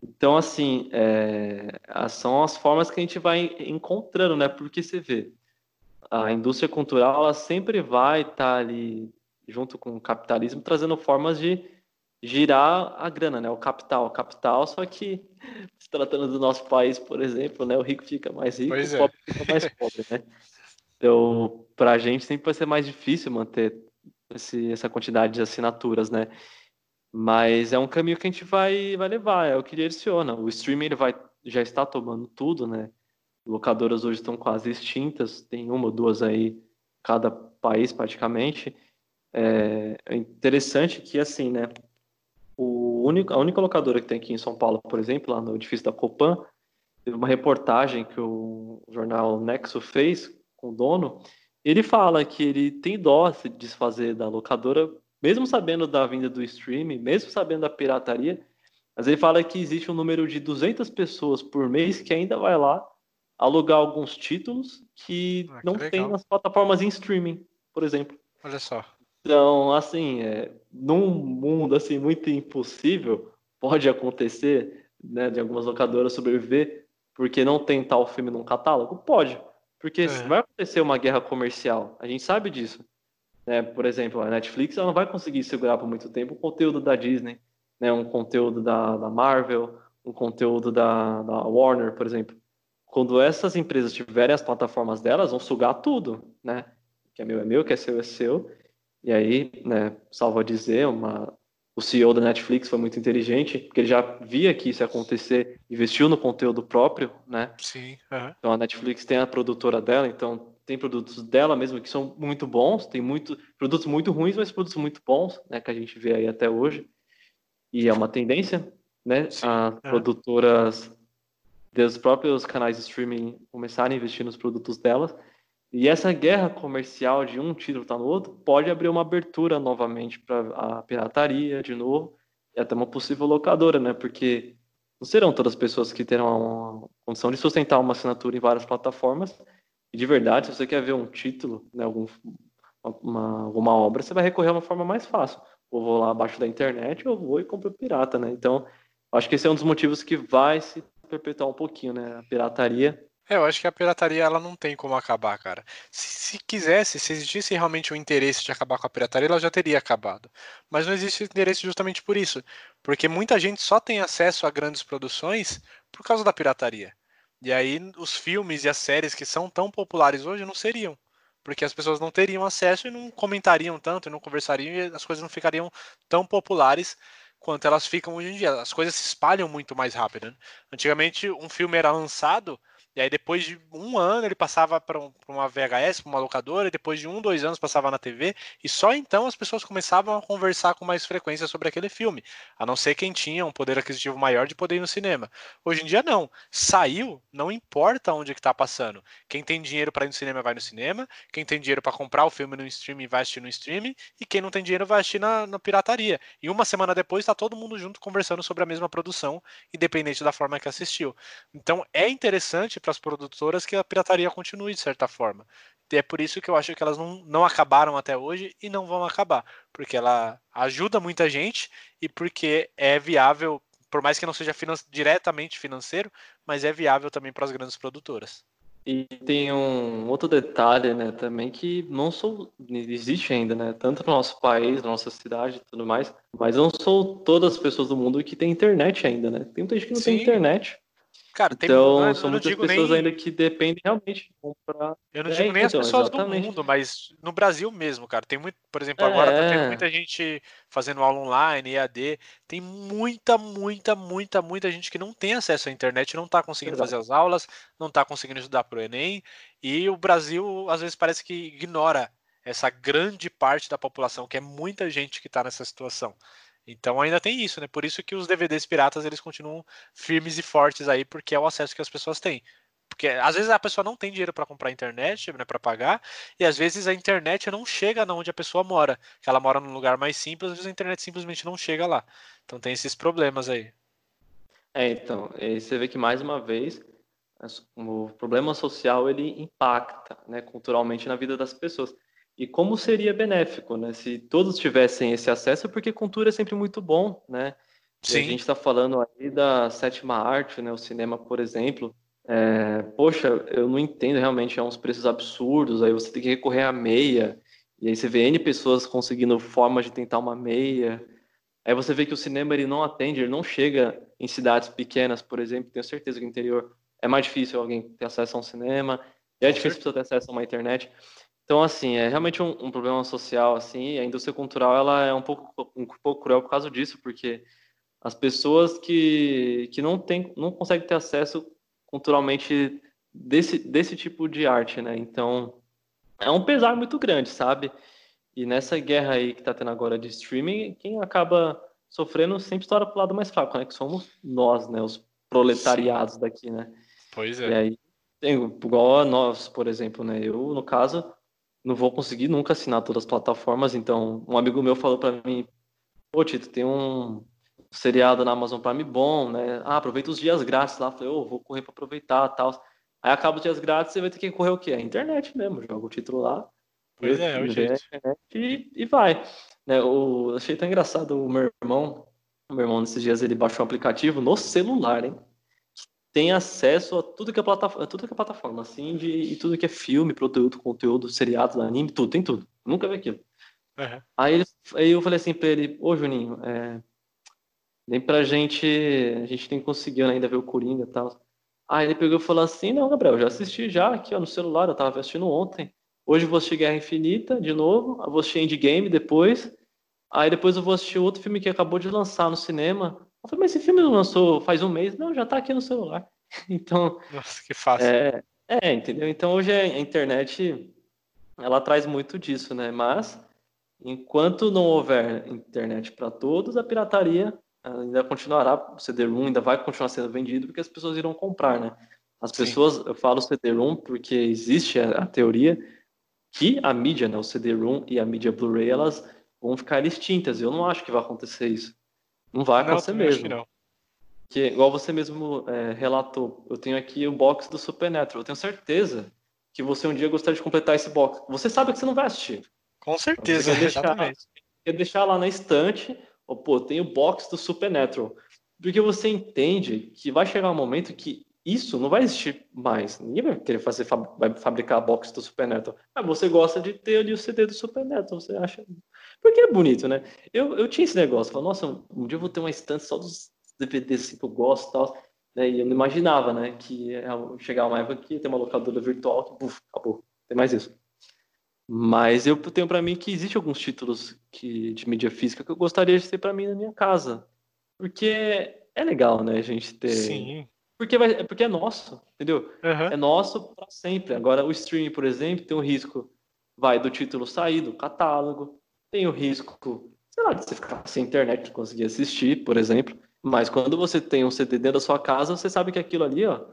Então, assim, é, são as formas que a gente vai encontrando, né? Porque você vê, a indústria cultural ela sempre vai estar tá ali junto com o capitalismo, trazendo formas de girar a grana, né? O capital, o capital, só que se tratando do nosso país, por exemplo, né? O rico fica mais rico, pois o é. pobre fica mais pobre, né? Então, para a gente sempre vai ser mais difícil manter esse, essa quantidade de assinaturas, né? Mas é um caminho que a gente vai, vai levar, é o que direciona. O streaming ele vai, já está tomando tudo, né? Locadoras hoje estão quase extintas, tem uma ou duas aí cada país praticamente. É, é interessante que assim, né? O único, a única locadora que tem aqui em São Paulo, por exemplo, lá no edifício da Copan, teve uma reportagem que o jornal Nexo fez com o dono. Ele fala que ele tem dó de desfazer da locadora mesmo sabendo da vinda do streaming, mesmo sabendo da pirataria, mas ele fala que existe um número de 200 pessoas por mês que ainda vai lá alugar alguns títulos que ah, não tem nas plataformas em streaming, por exemplo. Olha só. Então, assim, é, num mundo assim muito impossível, pode acontecer, né, de algumas locadoras sobreviver porque não tem tal filme num catálogo? Pode. Porque é. vai acontecer uma guerra comercial, a gente sabe disso. Né? Por exemplo, a Netflix ela não vai conseguir segurar por muito tempo o conteúdo da Disney, né? um conteúdo da, da Marvel, um conteúdo da, da Warner, por exemplo. Quando essas empresas tiverem as plataformas delas, vão sugar tudo, né? Que é meu é meu, que é seu é seu. E aí, né, salvo a dizer, uma, o CEO da Netflix foi muito inteligente, porque ele já via que isso ia acontecer, investiu no conteúdo próprio, né? Sim. Uhum. Então a Netflix tem a produtora dela, então tem produtos dela mesmo que são muito bons, tem muito produtos muito ruins, mas produtos muito bons, né, que a gente vê aí até hoje. E é uma tendência, né, Sim, as é. produtoras dos próprios canais de streaming começarem a investir nos produtos delas. E essa guerra comercial de um título estar tá no outro pode abrir uma abertura novamente para a pirataria de novo e até uma possível locadora, né? Porque não serão todas as pessoas que terão a condição de sustentar uma assinatura em várias plataformas e de verdade, se você quer ver um título, né, algum, uma, alguma obra, você vai recorrer a uma forma mais fácil. Ou vou lá abaixo da internet, ou vou e compro pirata, né? Então, acho que esse é um dos motivos que vai se perpetuar um pouquinho, né? A pirataria. É, eu acho que a pirataria ela não tem como acabar, cara. Se, se quisesse, se existisse realmente o interesse de acabar com a pirataria, ela já teria acabado. Mas não existe interesse justamente por isso. Porque muita gente só tem acesso a grandes produções por causa da pirataria. E aí os filmes e as séries que são tão populares hoje não seriam. Porque as pessoas não teriam acesso e não comentariam tanto, e não conversariam, e as coisas não ficariam tão populares quanto elas ficam hoje em dia. As coisas se espalham muito mais rápido. Né? Antigamente, um filme era lançado, e aí depois de um ano ele passava para um, uma VHS, para uma locadora, e depois de um, dois anos passava na TV, e só então as pessoas começavam a conversar com mais frequência sobre aquele filme, a não ser quem tinha um poder aquisitivo maior de poder ir no cinema. Hoje em dia não, saiu, não importa onde que está passando. Quem tem dinheiro para ir no cinema vai no cinema, quem tem dinheiro para comprar o filme no streaming vai assistir no streaming, e quem não tem dinheiro vai assistir na, na pirataria. E uma semana depois está todo mundo junto conversando sobre a mesma produção, independente da forma que assistiu. Então é interessante para as produtoras que a pirataria continue de certa forma. E é por isso que eu acho que elas não, não acabaram até hoje e não vão acabar, porque ela ajuda muita gente e porque é viável, por mais que não seja finan diretamente financeiro, mas é viável também para as grandes produtoras. E tem um outro detalhe, né, também que não sou, existe ainda, né, tanto no nosso país, na nossa cidade e tudo mais, mas não sou todas as pessoas do mundo que tem internet ainda, né? Tem muita gente que não Sim. tem internet. Cara, tem, então, é, são muitas pessoas nem... ainda que dependem realmente de comprar. Eu não é, digo nem então, as pessoas exatamente. do mundo, mas no Brasil mesmo, cara. Tem muito, por exemplo, agora é. tá tendo muita gente fazendo aula online, EAD. Tem muita, muita, muita, muita gente que não tem acesso à internet, não tá conseguindo Exato. fazer as aulas, não tá conseguindo estudar pro Enem. E o Brasil, às vezes, parece que ignora essa grande parte da população, que é muita gente que tá nessa situação. Então ainda tem isso, né? Por isso que os DVDs piratas eles continuam firmes e fortes aí, porque é o acesso que as pessoas têm. Porque às vezes a pessoa não tem dinheiro para comprar internet, né, para pagar, e às vezes a internet não chega onde a pessoa mora. Que ela mora num lugar mais simples, às vezes a internet simplesmente não chega lá. Então tem esses problemas aí. É, então, você vê que mais uma vez o problema social ele impacta, né, culturalmente na vida das pessoas. E como seria benéfico, né? Se todos tivessem esse acesso, porque cultura é sempre muito bom, né? A gente está falando aí da sétima arte, né? O cinema, por exemplo. É, poxa, eu não entendo realmente, é uns preços absurdos, aí você tem que recorrer à meia, E aí você vê N pessoas conseguindo formas de tentar uma meia. Aí você vê que o cinema ele não atende, ele não chega em cidades pequenas, por exemplo. Tenho certeza que no interior é mais difícil alguém ter acesso a um cinema, é difícil a pessoa ter acesso a uma internet. Então, assim, é realmente um, um, problema social, assim, a indústria cultural, ela é um pouco, um pouco cruel por causa disso, porque as pessoas que, que não, tem, não conseguem ter acesso culturalmente desse, desse tipo de arte, né? Então, é um pesar muito grande, sabe? E nessa guerra aí que tá tendo agora de streaming, quem acaba sofrendo sempre estoura pro lado mais fraco, né? Que somos nós, né? Os proletariados Sim. daqui, né? Pois é. E aí, tem, igual a nós, por exemplo, né? Eu, no caso, não vou conseguir nunca assinar todas as plataformas, então um amigo meu falou para mim, pô, Tito, tem um seriado na Amazon Prime bom, né? Ah, aproveita os dias grátis lá. Falei, ô, oh, vou correr para aproveitar tal. Aí acaba os dias grátis, você vai ter que correr o quê? A internet mesmo, joga o título lá. Pois é, é o jeito. E, e vai. Né, o, achei tão engraçado o meu irmão. O meu irmão, nesses dias, ele baixou um aplicativo no celular, hein? Tem acesso a tudo que é plataforma, tudo que é plataforma, assim, de, e tudo que é filme, produto, conteúdo, seriado, anime, tudo, tem tudo. Nunca vi aquilo. Uhum. Aí, ele, aí eu falei assim pra ele, ô Juninho, é, nem pra gente, a gente tem conseguido ainda ver o Coringa e tal. Aí ele pegou e falou assim, não, Gabriel, já assisti já aqui ó, no celular, eu tava assistindo ontem. Hoje eu vou assistir Guerra Infinita de novo, eu vou assistir Endgame depois, aí depois eu vou assistir outro filme que acabou de lançar no cinema, eu falei, mas esse filme não lançou faz um mês? Não, já tá aqui no celular. Então. Nossa, que fácil. É, é, entendeu? Então hoje a internet ela traz muito disso, né? Mas enquanto não houver internet para todos, a pirataria ainda continuará, o CD-ROM ainda vai continuar sendo vendido porque as pessoas irão comprar, né? As pessoas, Sim. eu falo CD-ROM porque existe a, a, teoria que a mídia, né, o CD-ROM e a mídia Blu-ray, elas vão ficar extintas. Eu não acho que vai acontecer isso. Não vai acontecer não, mesmo. não. Que, igual você mesmo é, relatou, eu tenho aqui o box do Supernatural. Eu tenho certeza que você um dia gostaria de completar esse box. Você sabe que você não vai assistir. Com certeza, quer deixar, quer deixar lá na estante, ou, pô, tem o box do Supernatural. Porque você entende que vai chegar um momento que isso não vai existir mais. Ninguém vai querer fazer, vai fabricar a box do Supernatural. Mas você gosta de ter ali o CD do Supernatural, você acha porque é bonito, né? Eu, eu tinha esse negócio, falei, nossa, um dia eu vou ter uma estante só dos DVDs assim, que eu gosto e tal. Né? E eu não imaginava, né, que ia chegar uma época que tem uma locadora virtual que, puf, acabou, tem mais isso. Mas eu tenho para mim que existe alguns títulos que, de mídia física que eu gostaria de ter para mim na minha casa. Porque é legal, né, a gente ter. Sim. Porque, vai, porque é nosso, entendeu? Uhum. É nosso para sempre. Agora, o streaming, por exemplo, tem um risco, vai, do título sair do catálogo, tem o risco, sei lá, de você ficar sem internet de conseguir assistir, por exemplo. Mas quando você tem um CD dentro da sua casa, você sabe que aquilo ali, ó,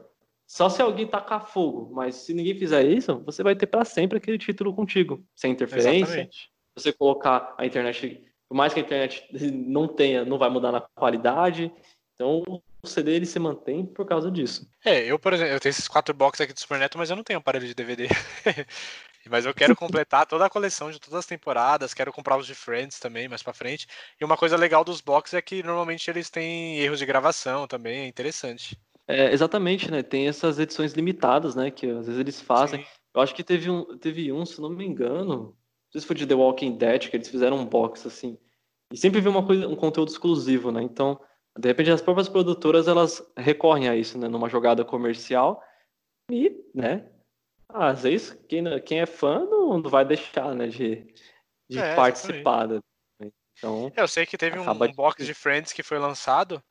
só se alguém tacar fogo, mas se ninguém fizer isso, você vai ter para sempre aquele título contigo, sem interferência. Exatamente. Você colocar a internet, por mais que a internet não tenha, não vai mudar na qualidade. Então, o CD ele se mantém por causa disso. É, eu, por exemplo, eu tenho esses quatro boxes aqui do Super Neto, mas eu não tenho aparelho de DVD. Mas eu quero completar toda a coleção de todas as temporadas, quero comprar os de Friends também mais para frente. E uma coisa legal dos boxes é que normalmente eles têm erros de gravação também, é interessante. É, exatamente, né? Tem essas edições limitadas, né? Que às vezes eles fazem. Sim. Eu acho que teve um, teve um, se não me engano, não sei se foi de The Walking Dead, que eles fizeram um box assim. E sempre vi uma coisa, um conteúdo exclusivo, né? Então, de repente as próprias produtoras elas recorrem a isso, né? Numa jogada comercial e, né? Ah, às vezes quem, quem é fã não, não vai deixar, né, de, de é, participar. Da, então, eu sei que teve um, um box de Friends que foi lançado,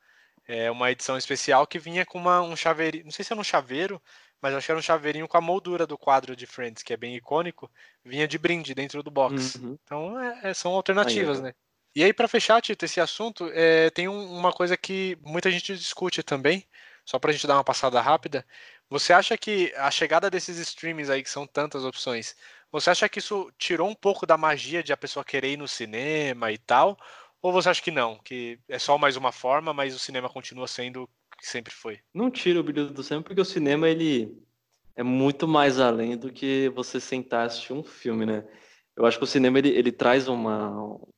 é uma edição especial que vinha com uma, um chaveirinho, não sei se era um chaveiro, mas acho que era um chaveirinho com a moldura do quadro de Friends, que é bem icônico, vinha de brinde dentro do box. Uhum. Então é, é, são alternativas, aí, né? E aí, para fechar, Tito, esse assunto, é, tem um, uma coisa que muita gente discute também, só para a gente dar uma passada rápida, você acha que a chegada desses streamings aí, que são tantas opções, você acha que isso tirou um pouco da magia de a pessoa querer ir no cinema e tal? Ou você acha que não, que é só mais uma forma, mas o cinema continua sendo o que sempre foi? Não tira o brilho do cinema, porque o cinema ele é muito mais além do que você sentar e assistir um filme, né? Eu acho que o cinema ele, ele traz uma,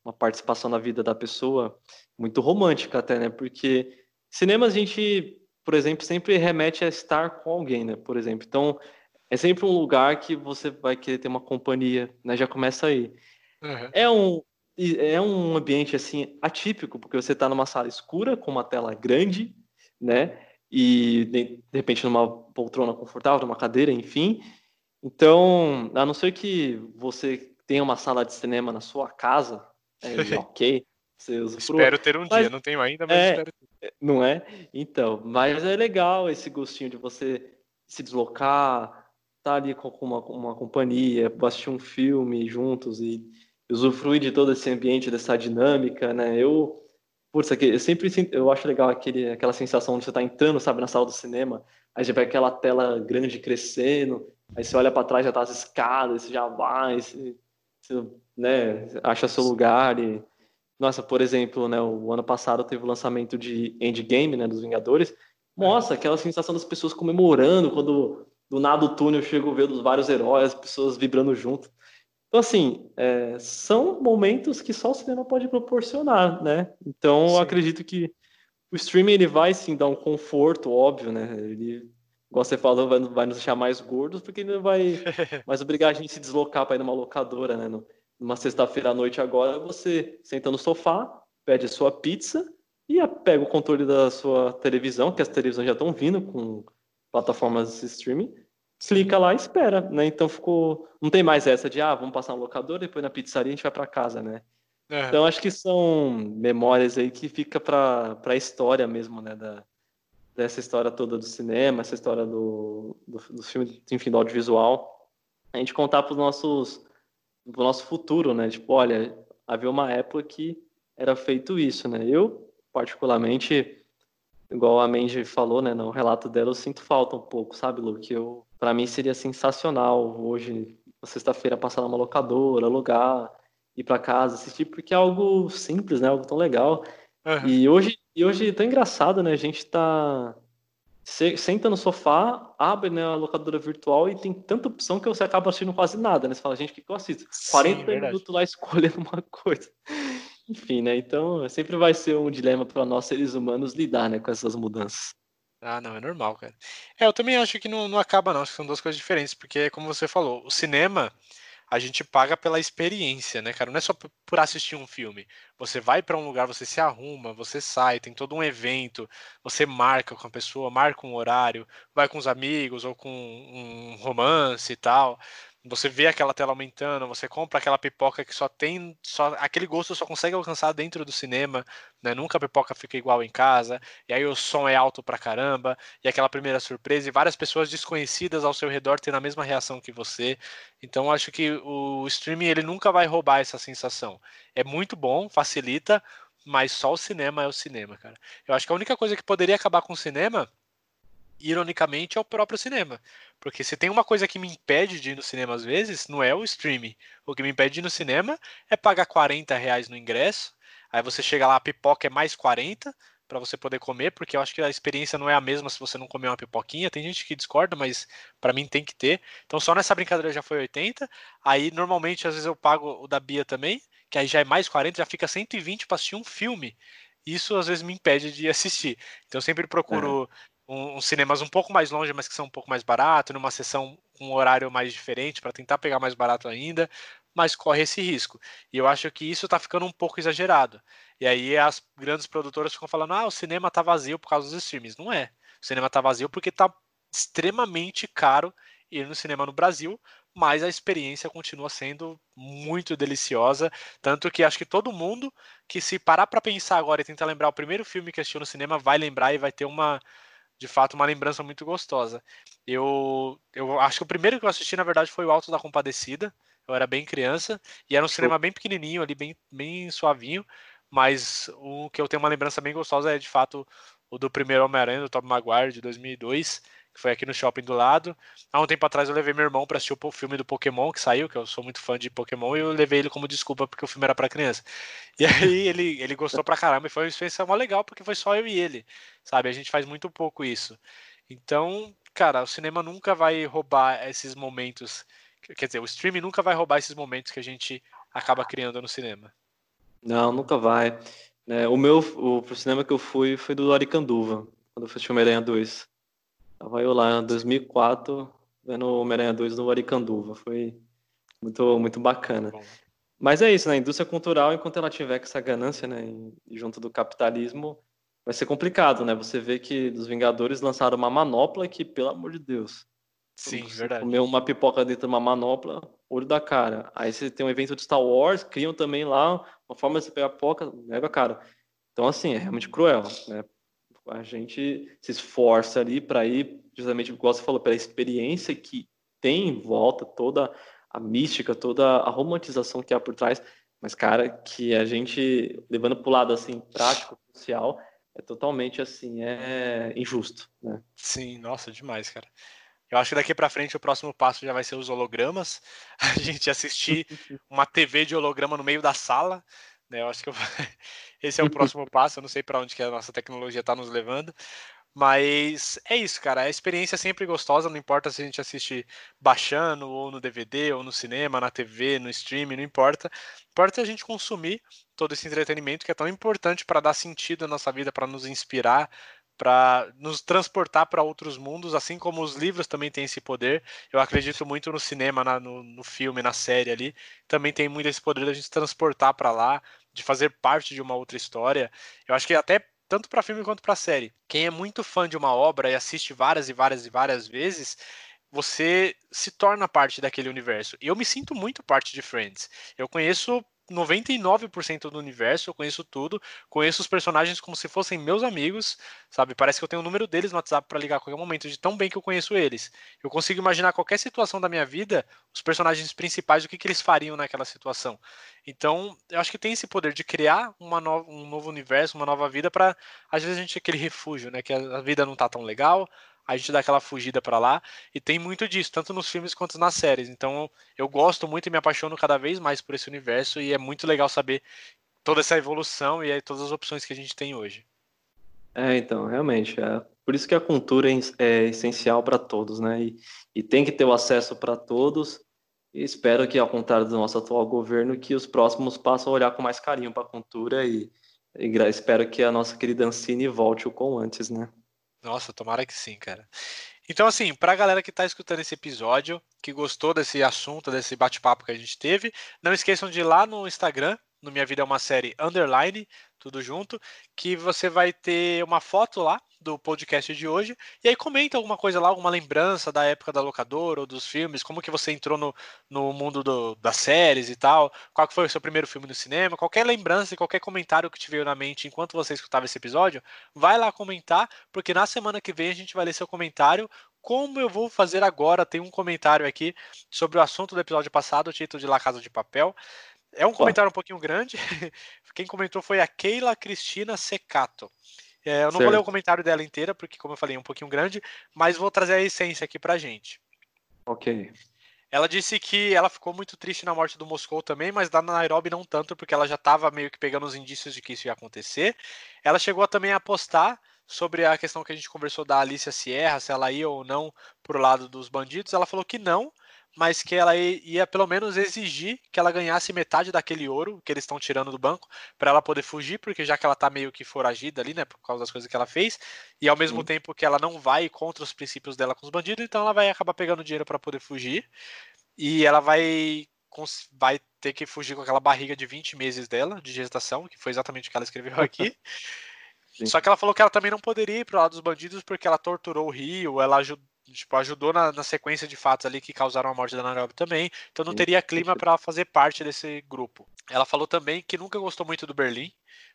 uma participação na vida da pessoa muito romântica até, né? Porque cinema a gente por exemplo, sempre remete a estar com alguém, né? Por exemplo, então é sempre um lugar que você vai querer ter uma companhia, né? Já começa aí. Uhum. É um é um ambiente assim atípico, porque você está numa sala escura com uma tela grande, né? E de, repente numa poltrona confortável, numa cadeira, enfim. Então, a não ser que você tenha uma sala de cinema na sua casa, é ok. Você usa espero ter um mas, dia, não tenho ainda, mas é, espero ter. Não é? Então, mas é legal esse gostinho de você se deslocar, estar tá ali com uma, uma companhia, assistir um filme juntos e usufruir de todo esse ambiente, dessa dinâmica, né? Eu, putz, eu sempre eu acho legal aquele, aquela sensação de você estar tá entrando, sabe, na sala do cinema, aí já vê aquela tela grande crescendo, aí você olha para trás, já tá as escadas, você já vai, você, você, né, acha seu lugar e... Nossa, por exemplo, né, o ano passado teve o lançamento de Endgame, né, dos Vingadores. Nossa, aquela sensação das pessoas comemorando quando do nada o túnel chega ver dos vários heróis, as pessoas vibrando junto. Então, assim, é, são momentos que só o cinema pode proporcionar, né? Então, sim. eu acredito que o streaming ele vai sim dar um conforto, óbvio, né? Ele, igual você falou, vai, vai nos deixar mais gordos, porque ele não vai mais obrigar a gente a se deslocar para ir numa locadora, né? Numa sexta-feira à noite agora, você senta no sofá, pede a sua pizza e pega o controle da sua televisão, que as televisões já estão vindo com plataformas de streaming, clica lá e espera, né? Então ficou. Não tem mais essa de, ah, vamos passar no locador, depois na pizzaria a gente vai para casa, né? É. Então acho que são memórias aí que fica para a história mesmo, né? Da, dessa história toda do cinema, essa história do, do, do filme, enfim, do audiovisual. A gente contar para os nossos. Pro nosso futuro, né? Tipo, olha, havia uma época que era feito isso, né? Eu, particularmente, igual a Mandy falou, né, no relato dela, eu sinto falta um pouco, sabe, Lu? Que eu, para mim seria sensacional hoje, sexta-feira, passar numa locadora, alugar, ir para casa, assistir, porque é algo simples, né, algo tão legal. Uhum. E hoje, e hoje é tão engraçado, né, a gente tá senta no sofá, abre né, a locadora virtual e tem tanta opção que você acaba assistindo quase nada, né? Você fala, gente, o que, que eu assisto? Sim, 40 verdade. minutos lá escolhendo uma coisa. Enfim, né? Então sempre vai ser um dilema para nós seres humanos lidar, né, com essas mudanças. Ah, não, é normal, cara. É, eu também acho que não, não acaba, não. Acho que são duas coisas diferentes, porque, como você falou, o cinema a gente paga pela experiência, né, cara? Não é só por assistir um filme. Você vai para um lugar, você se arruma, você sai, tem todo um evento, você marca com a pessoa, marca um horário, vai com os amigos ou com um romance e tal você vê aquela tela aumentando, você compra aquela pipoca que só tem, só aquele gosto só consegue alcançar dentro do cinema, né? Nunca a pipoca fica igual em casa, e aí o som é alto pra caramba, e aquela primeira surpresa, e várias pessoas desconhecidas ao seu redor tendo a mesma reação que você. Então acho que o streaming ele nunca vai roubar essa sensação. É muito bom, facilita, mas só o cinema é o cinema, cara. Eu acho que a única coisa que poderia acabar com o cinema ironicamente, é o próprio cinema. Porque se tem uma coisa que me impede de ir no cinema às vezes, não é o streaming. O que me impede de ir no cinema é pagar 40 reais no ingresso. Aí você chega lá, a pipoca é mais 40 para você poder comer, porque eu acho que a experiência não é a mesma se você não comer uma pipoquinha. Tem gente que discorda, mas para mim tem que ter. Então só nessa brincadeira já foi 80. Aí normalmente às vezes eu pago o da Bia também, que aí já é mais 40, já fica 120 para assistir um filme. Isso às vezes me impede de assistir. Então eu sempre procuro um, uns cinemas um pouco mais longe, mas que são um pouco mais barato, numa sessão com um horário mais diferente para tentar pegar mais barato ainda, mas corre esse risco. E eu acho que isso está ficando um pouco exagerado. E aí as grandes produtoras ficam falando: ah, o cinema está vazio por causa dos streams. Não é. O cinema está vazio porque está extremamente caro ir no cinema no Brasil, mas a experiência continua sendo muito deliciosa, tanto que acho que todo mundo que se parar para pensar agora e tentar lembrar o primeiro filme que assistiu no cinema vai lembrar e vai ter uma de fato uma lembrança muito gostosa. Eu, eu acho que o primeiro que eu assisti, na verdade, foi o Alto da Compadecida. Eu era bem criança e era um cinema bem pequenininho ali, bem, bem suavinho. Mas o que eu tenho uma lembrança bem gostosa é de fato o do primeiro Homem-Aranha, do Tobey Maguire, de 2002 que foi aqui no shopping do lado. Há um tempo atrás eu levei meu irmão para assistir o filme do Pokémon que saiu, que eu sou muito fã de Pokémon, e eu levei ele como desculpa porque o filme era para criança. E aí ele, ele gostou pra caramba e foi uma experiência mó legal porque foi só eu e ele, sabe? A gente faz muito pouco isso. Então, cara, o cinema nunca vai roubar esses momentos. Quer dizer, o streaming nunca vai roubar esses momentos que a gente acaba criando no cinema. Não, nunca vai. É, o meu, o pro cinema que eu fui foi do Loricanduva, quando eu fui assistir Homem-Aranha 2. Tava eu lá em 2004, vendo o Homem-Aranha 2 no Aricanduva. Foi muito, muito bacana. Mas é isso, né? A indústria cultural, enquanto ela tiver com essa ganância, né, junto do capitalismo, vai ser complicado, né? Você vê que os Vingadores lançaram uma manopla que, pelo amor de Deus. Sim, verdade. Comer uma pipoca dentro de uma manopla, olho da cara. Aí você tem um evento de Star Wars, criam também lá uma forma de você pegar pipoca, mega cara. Então, assim, é realmente cruel, né? A gente se esforça ali para ir, justamente, como você falou, pela experiência que tem em volta, toda a mística, toda a romantização que há por trás, mas, cara, que a gente, levando para o lado, assim, prático, social, é totalmente, assim, é injusto, né? Sim, nossa, demais, cara. Eu acho que daqui para frente o próximo passo já vai ser os hologramas. A gente assistir uma TV de holograma no meio da sala. Né? Eu acho que eu... esse é o próximo passo. Eu não sei para onde que a nossa tecnologia está nos levando. Mas é isso, cara. A experiência é sempre gostosa, não importa se a gente assiste baixando, ou no DVD, ou no cinema, na TV, no streaming, não importa. Importa a gente consumir todo esse entretenimento que é tão importante para dar sentido à nossa vida, para nos inspirar, para nos transportar para outros mundos, assim como os livros também têm esse poder. Eu acredito muito no cinema, na, no, no, filme, na série ali, também tem muito esse poder da gente transportar para lá, de fazer parte de uma outra história. Eu acho que até tanto para filme quanto para série. Quem é muito fã de uma obra e assiste várias e várias e várias vezes, você se torna parte daquele universo. Eu me sinto muito parte de Friends. Eu conheço 99% do universo, eu conheço tudo, conheço os personagens como se fossem meus amigos, sabe? Parece que eu tenho o número deles no WhatsApp para ligar a qualquer momento, de tão bem que eu conheço eles. Eu consigo imaginar qualquer situação da minha vida, os personagens principais, o que, que eles fariam naquela situação. Então, eu acho que tem esse poder de criar uma no... um novo universo, uma nova vida, para às vezes a gente ter aquele refúgio, né? Que a vida não tá tão legal, a gente dá aquela fugida para lá. E tem muito disso, tanto nos filmes quanto nas séries. Então eu gosto muito e me apaixono cada vez mais por esse universo. E é muito legal saber toda essa evolução e todas as opções que a gente tem hoje. É, então, realmente. É por isso que a cultura é, é essencial para todos, né? E, e tem que ter o acesso para todos. E espero que, ao contrário do nosso atual governo, que os próximos passem a olhar com mais carinho para a cultura e, e espero que a nossa querida Ancine volte o com antes, né? Nossa, tomara que sim, cara. Então, assim, para a galera que está escutando esse episódio, que gostou desse assunto, desse bate-papo que a gente teve, não esqueçam de ir lá no Instagram, no Minha Vida é uma Série Underline, tudo junto, que você vai ter uma foto lá do podcast de hoje, e aí comenta alguma coisa lá, alguma lembrança da época da locadora ou dos filmes, como que você entrou no, no mundo do, das séries e tal, qual foi o seu primeiro filme no cinema, qualquer lembrança e qualquer comentário que te veio na mente enquanto você escutava esse episódio, vai lá comentar, porque na semana que vem a gente vai ler seu comentário, como eu vou fazer agora, tem um comentário aqui sobre o assunto do episódio passado, o título de La Casa de Papel, é um comentário um pouquinho grande. Quem comentou foi a Keila Cristina Secato. É, eu não certo. vou ler o comentário dela inteira, porque, como eu falei, é um pouquinho grande, mas vou trazer a essência aqui pra gente. Ok. Ela disse que ela ficou muito triste na morte do Moscou também, mas da Nairobi não tanto, porque ela já estava meio que pegando os indícios de que isso ia acontecer. Ela chegou também a apostar sobre a questão que a gente conversou da Alicia Sierra, se ela ia ou não pro lado dos bandidos. Ela falou que não, mas que ela ia pelo menos exigir que ela ganhasse metade daquele ouro que eles estão tirando do banco para ela poder fugir, porque já que ela tá meio que foragida ali, né, por causa das coisas que ela fez, e ao mesmo Sim. tempo que ela não vai contra os princípios dela com os bandidos, então ela vai acabar pegando dinheiro para poder fugir. E ela vai vai ter que fugir com aquela barriga de 20 meses dela de gestação, que foi exatamente o que ela escreveu aqui. Sim. Só que ela falou que ela também não poderia ir pro lado dos bandidos porque ela torturou o Rio, ela ajudou tipo, ajudou na, na, sequência de fatos ali que causaram a morte da Nairobi também, então não teria clima para fazer parte desse grupo. Ela falou também que nunca gostou muito do Berlim,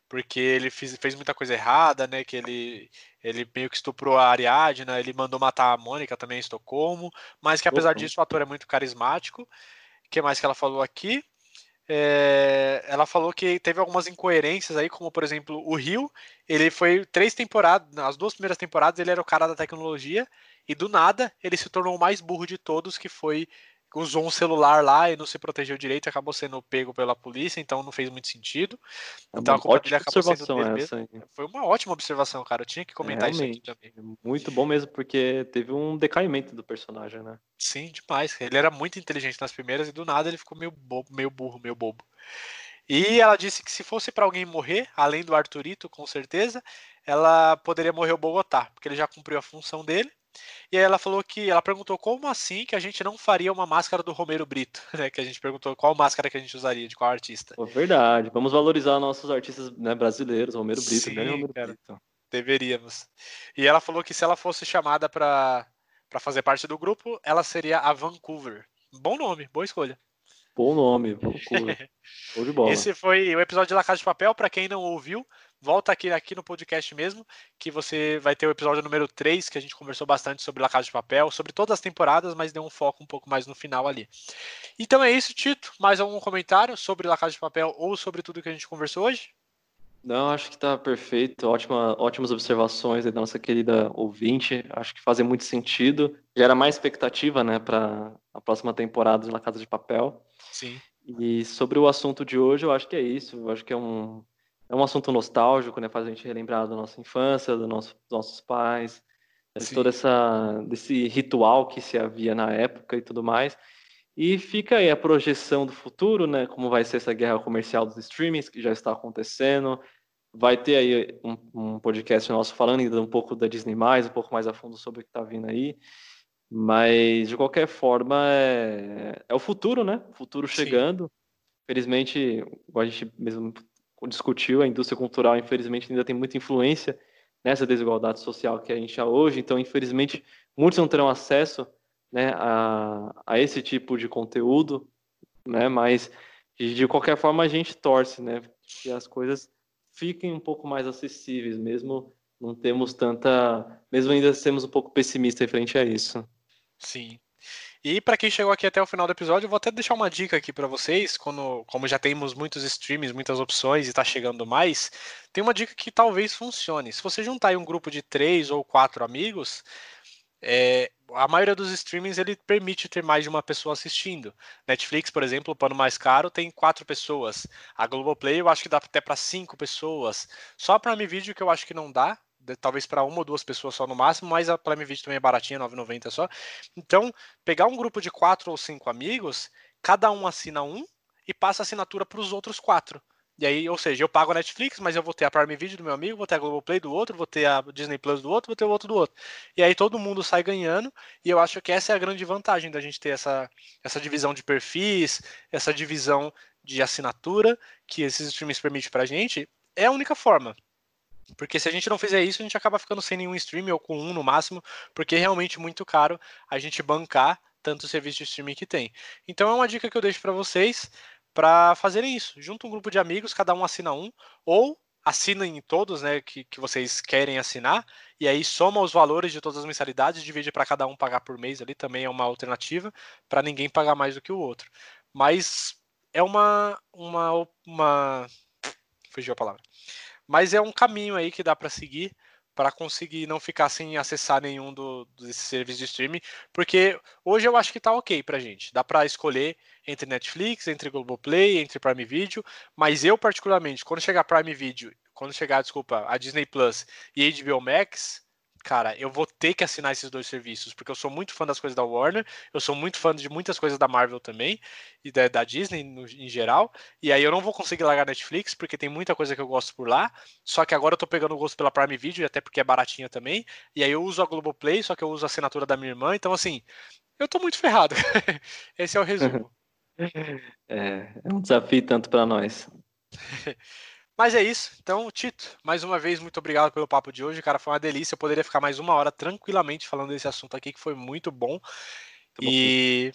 porque ele fez, fez muita coisa errada, né? Que ele, ele meio que estuprou a Ariadna, ele mandou matar a Mônica também em Estocolmo, mas que apesar disso o ator é muito carismático. O que mais que ela falou aqui? É, ela falou que teve algumas incoerências aí, como por exemplo o Rio, ele foi três temporadas, as duas primeiras temporadas ele era o cara da tecnologia e do nada ele se tornou o mais burro de todos, que foi usou um celular lá e não se protegeu direito, acabou sendo pego pela polícia, então não fez muito sentido. É então a culpa dele acabou sendo mesmo. Foi uma ótima observação, cara. Eu tinha que comentar é, isso aqui também. Muito bom mesmo, porque teve um decaimento do personagem, né? Sim, demais. Ele era muito inteligente nas primeiras e do nada ele ficou meio bobo, meio burro, meio bobo. E ela disse que se fosse para alguém morrer, além do Arthurito, com certeza, ela poderia morrer o Bogotá, porque ele já cumpriu a função dele E aí ela falou que ela perguntou como assim que a gente não faria uma máscara do Romero Brito, né? Que a gente perguntou qual máscara que a gente usaria, de qual artista. Pô, verdade. Vamos valorizar nossos artistas né, brasileiros, Romero Brito, Sim, grande Romero cara. Brito. Deveríamos. E ela falou que se ela fosse chamada para fazer parte do grupo, ela seria a Vancouver. Bom nome, boa escolha. Bom nome, bom cover. Show de bola. Esse foi o episódio de La Casa de Papel. Para quem não ouviu, volta aqui, aqui no podcast mesmo, que você vai ter o episódio número 3, que a gente conversou bastante sobre La Casa de Papel, sobre todas as temporadas, mas deu um foco um pouco mais no final ali. Então é isso, Tito. Mais algum comentário sobre La Casa de Papel ou sobre tudo que a gente conversou hoje? Não, acho que tá perfeito. Ótima, ótimas observações aí da nossa querida ouvinte. Acho que fazem muito sentido. Gera mais expectativa, né, para a próxima temporada de La Casa de Papel. Sim. E sobre o assunto de hoje, eu acho que é isso. Eu acho que é um, é um assunto nostálgico, né? Faz a gente relembrar da nossa infância, do nosso, dos nossos pais, de Sim. todo essa, desse ritual que se havia na época e tudo mais. E fica aí a projeção do futuro, né? Como vai ser essa guerra comercial dos streamings, que já está acontecendo. Vai ter aí um, um podcast nosso falando ainda um pouco da Disney+, um pouco mais a fundo sobre o que está vindo aí. Mas, de qualquer forma, é, é o futuro, né? O futuro Sim. chegando. Infelizmente, como a gente mesmo discutiu, a indústria cultural, infelizmente, ainda tem muita influência nessa desigualdade social que a gente há hoje. Então, infelizmente, muitos não terão acesso né, a, a esse tipo de conteúdo, né? Mas, de, qualquer forma, a gente torce, né? Que as coisas fiquem um pouco mais acessíveis, mesmo não temos tanta... Mesmo ainda sermos um pouco pessimistas frente a isso. Sim. E para quem chegou aqui até o final do episódio, eu vou até deixar uma dica aqui para vocês, quando, como já temos muitos streams, muitas opções e está chegando mais, tem uma dica que talvez funcione. Se você juntar aí um grupo de três ou quatro amigos, é, a maioria dos streamings ele permite ter mais de uma pessoa assistindo. Netflix, por exemplo, o plano mais caro tem quatro pessoas. A Globoplay eu acho que dá até para cinco pessoas. Só a Prime Video que eu acho que não dá, talvez para uma ou duas pessoas só no máximo, mas a Prime Video também é baratinha, 9,90 só. Então, pegar um grupo de quatro ou cinco amigos, cada um assina um e passa a assinatura para os outros quatro. E aí, ou seja, eu pago a Netflix, mas eu vou ter a Prime Video do meu amigo, vou ter a Globoplay do outro, vou ter a Disney Plus do outro, vou ter o outro do outro. E aí todo mundo sai ganhando, e eu acho que essa é a grande vantagem da gente ter essa, essa divisão de perfis, essa divisão de assinatura que esses streams permitem pra gente. É a única forma. Porque se a gente não fizer isso, a gente acaba ficando sem nenhum stream ou com um no máximo, porque é realmente muito caro a gente bancar tanto serviço de streaming que tem. Então é uma dica que eu deixo para vocês para fazerem isso. Junta um grupo de amigos, cada um assina um, ou assinem todos, né, que, que vocês querem assinar, e aí soma os valores de todas as mensalidades, divide para cada um pagar por mês ali, também é uma alternativa, para ninguém pagar mais do que o outro. Mas é uma, uma, uma... fugiu a palavra. Mas é um caminho aí que dá para seguir para conseguir não ficar sem acessar nenhum do, desses serviços de streaming, porque hoje eu acho que tá ok pra gente. Dá para escolher entre Netflix, entre Globoplay, entre Prime Video, mas eu particularmente, quando chegar Prime Video, quando chegar, desculpa, a Disney Plus e HBO Max, cara, eu vou ter que assinar esses dois serviços, porque eu sou muito fã das coisas da Warner, eu sou muito fã de muitas coisas da Marvel também, e da, da Disney no, em geral, e aí eu não vou conseguir largar Netflix, porque tem muita coisa que eu gosto por lá, só que agora eu tô pegando o gosto pela Prime Video, até porque é baratinha também, e aí eu uso a Globoplay, só que eu uso a assinatura da minha irmã, então assim, eu tô muito ferrado. Esse é o resumo. É, é um desafio tanto para nós. Mas é isso. Então, Tito, mais uma vez, muito obrigado pelo papo de hoje. Cara, foi uma delícia. Eu poderia ficar mais uma hora tranquilamente falando desse assunto aqui, que foi muito bom. E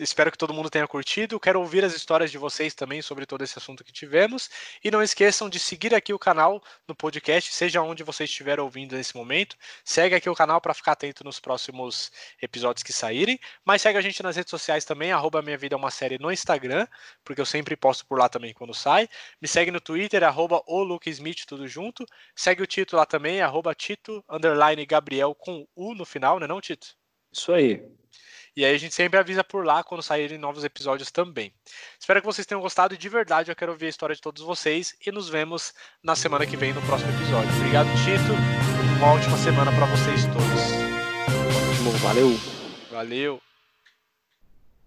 espero que todo mundo tenha curtido. Quero ouvir as histórias de vocês também sobre todo esse assunto que tivemos. E não esqueçam de seguir aqui o canal no podcast, seja onde você estiver ouvindo nesse momento. Segue aqui o canal para ficar atento nos próximos episódios que saírem. Mas segue a gente nas redes sociais também, arroba Minha Vida é uma Série no Instagram, porque eu sempre posto por lá também quando sai. Me segue no Twitter, arroba o Luke Smith, tudo junto. Segue o Tito lá também, arroba Tito, underline Gabriel com U no final, né não, Tito? Isso aí. E aí a gente sempre avisa por lá quando saírem novos episódios também. Espero que vocês tenham gostado e de verdade eu quero ouvir a história de todos vocês e nos vemos na semana que vem no próximo episódio. Obrigado, Tito. Uma ótima semana para vocês todos. Ótimo, valeu. Valeu.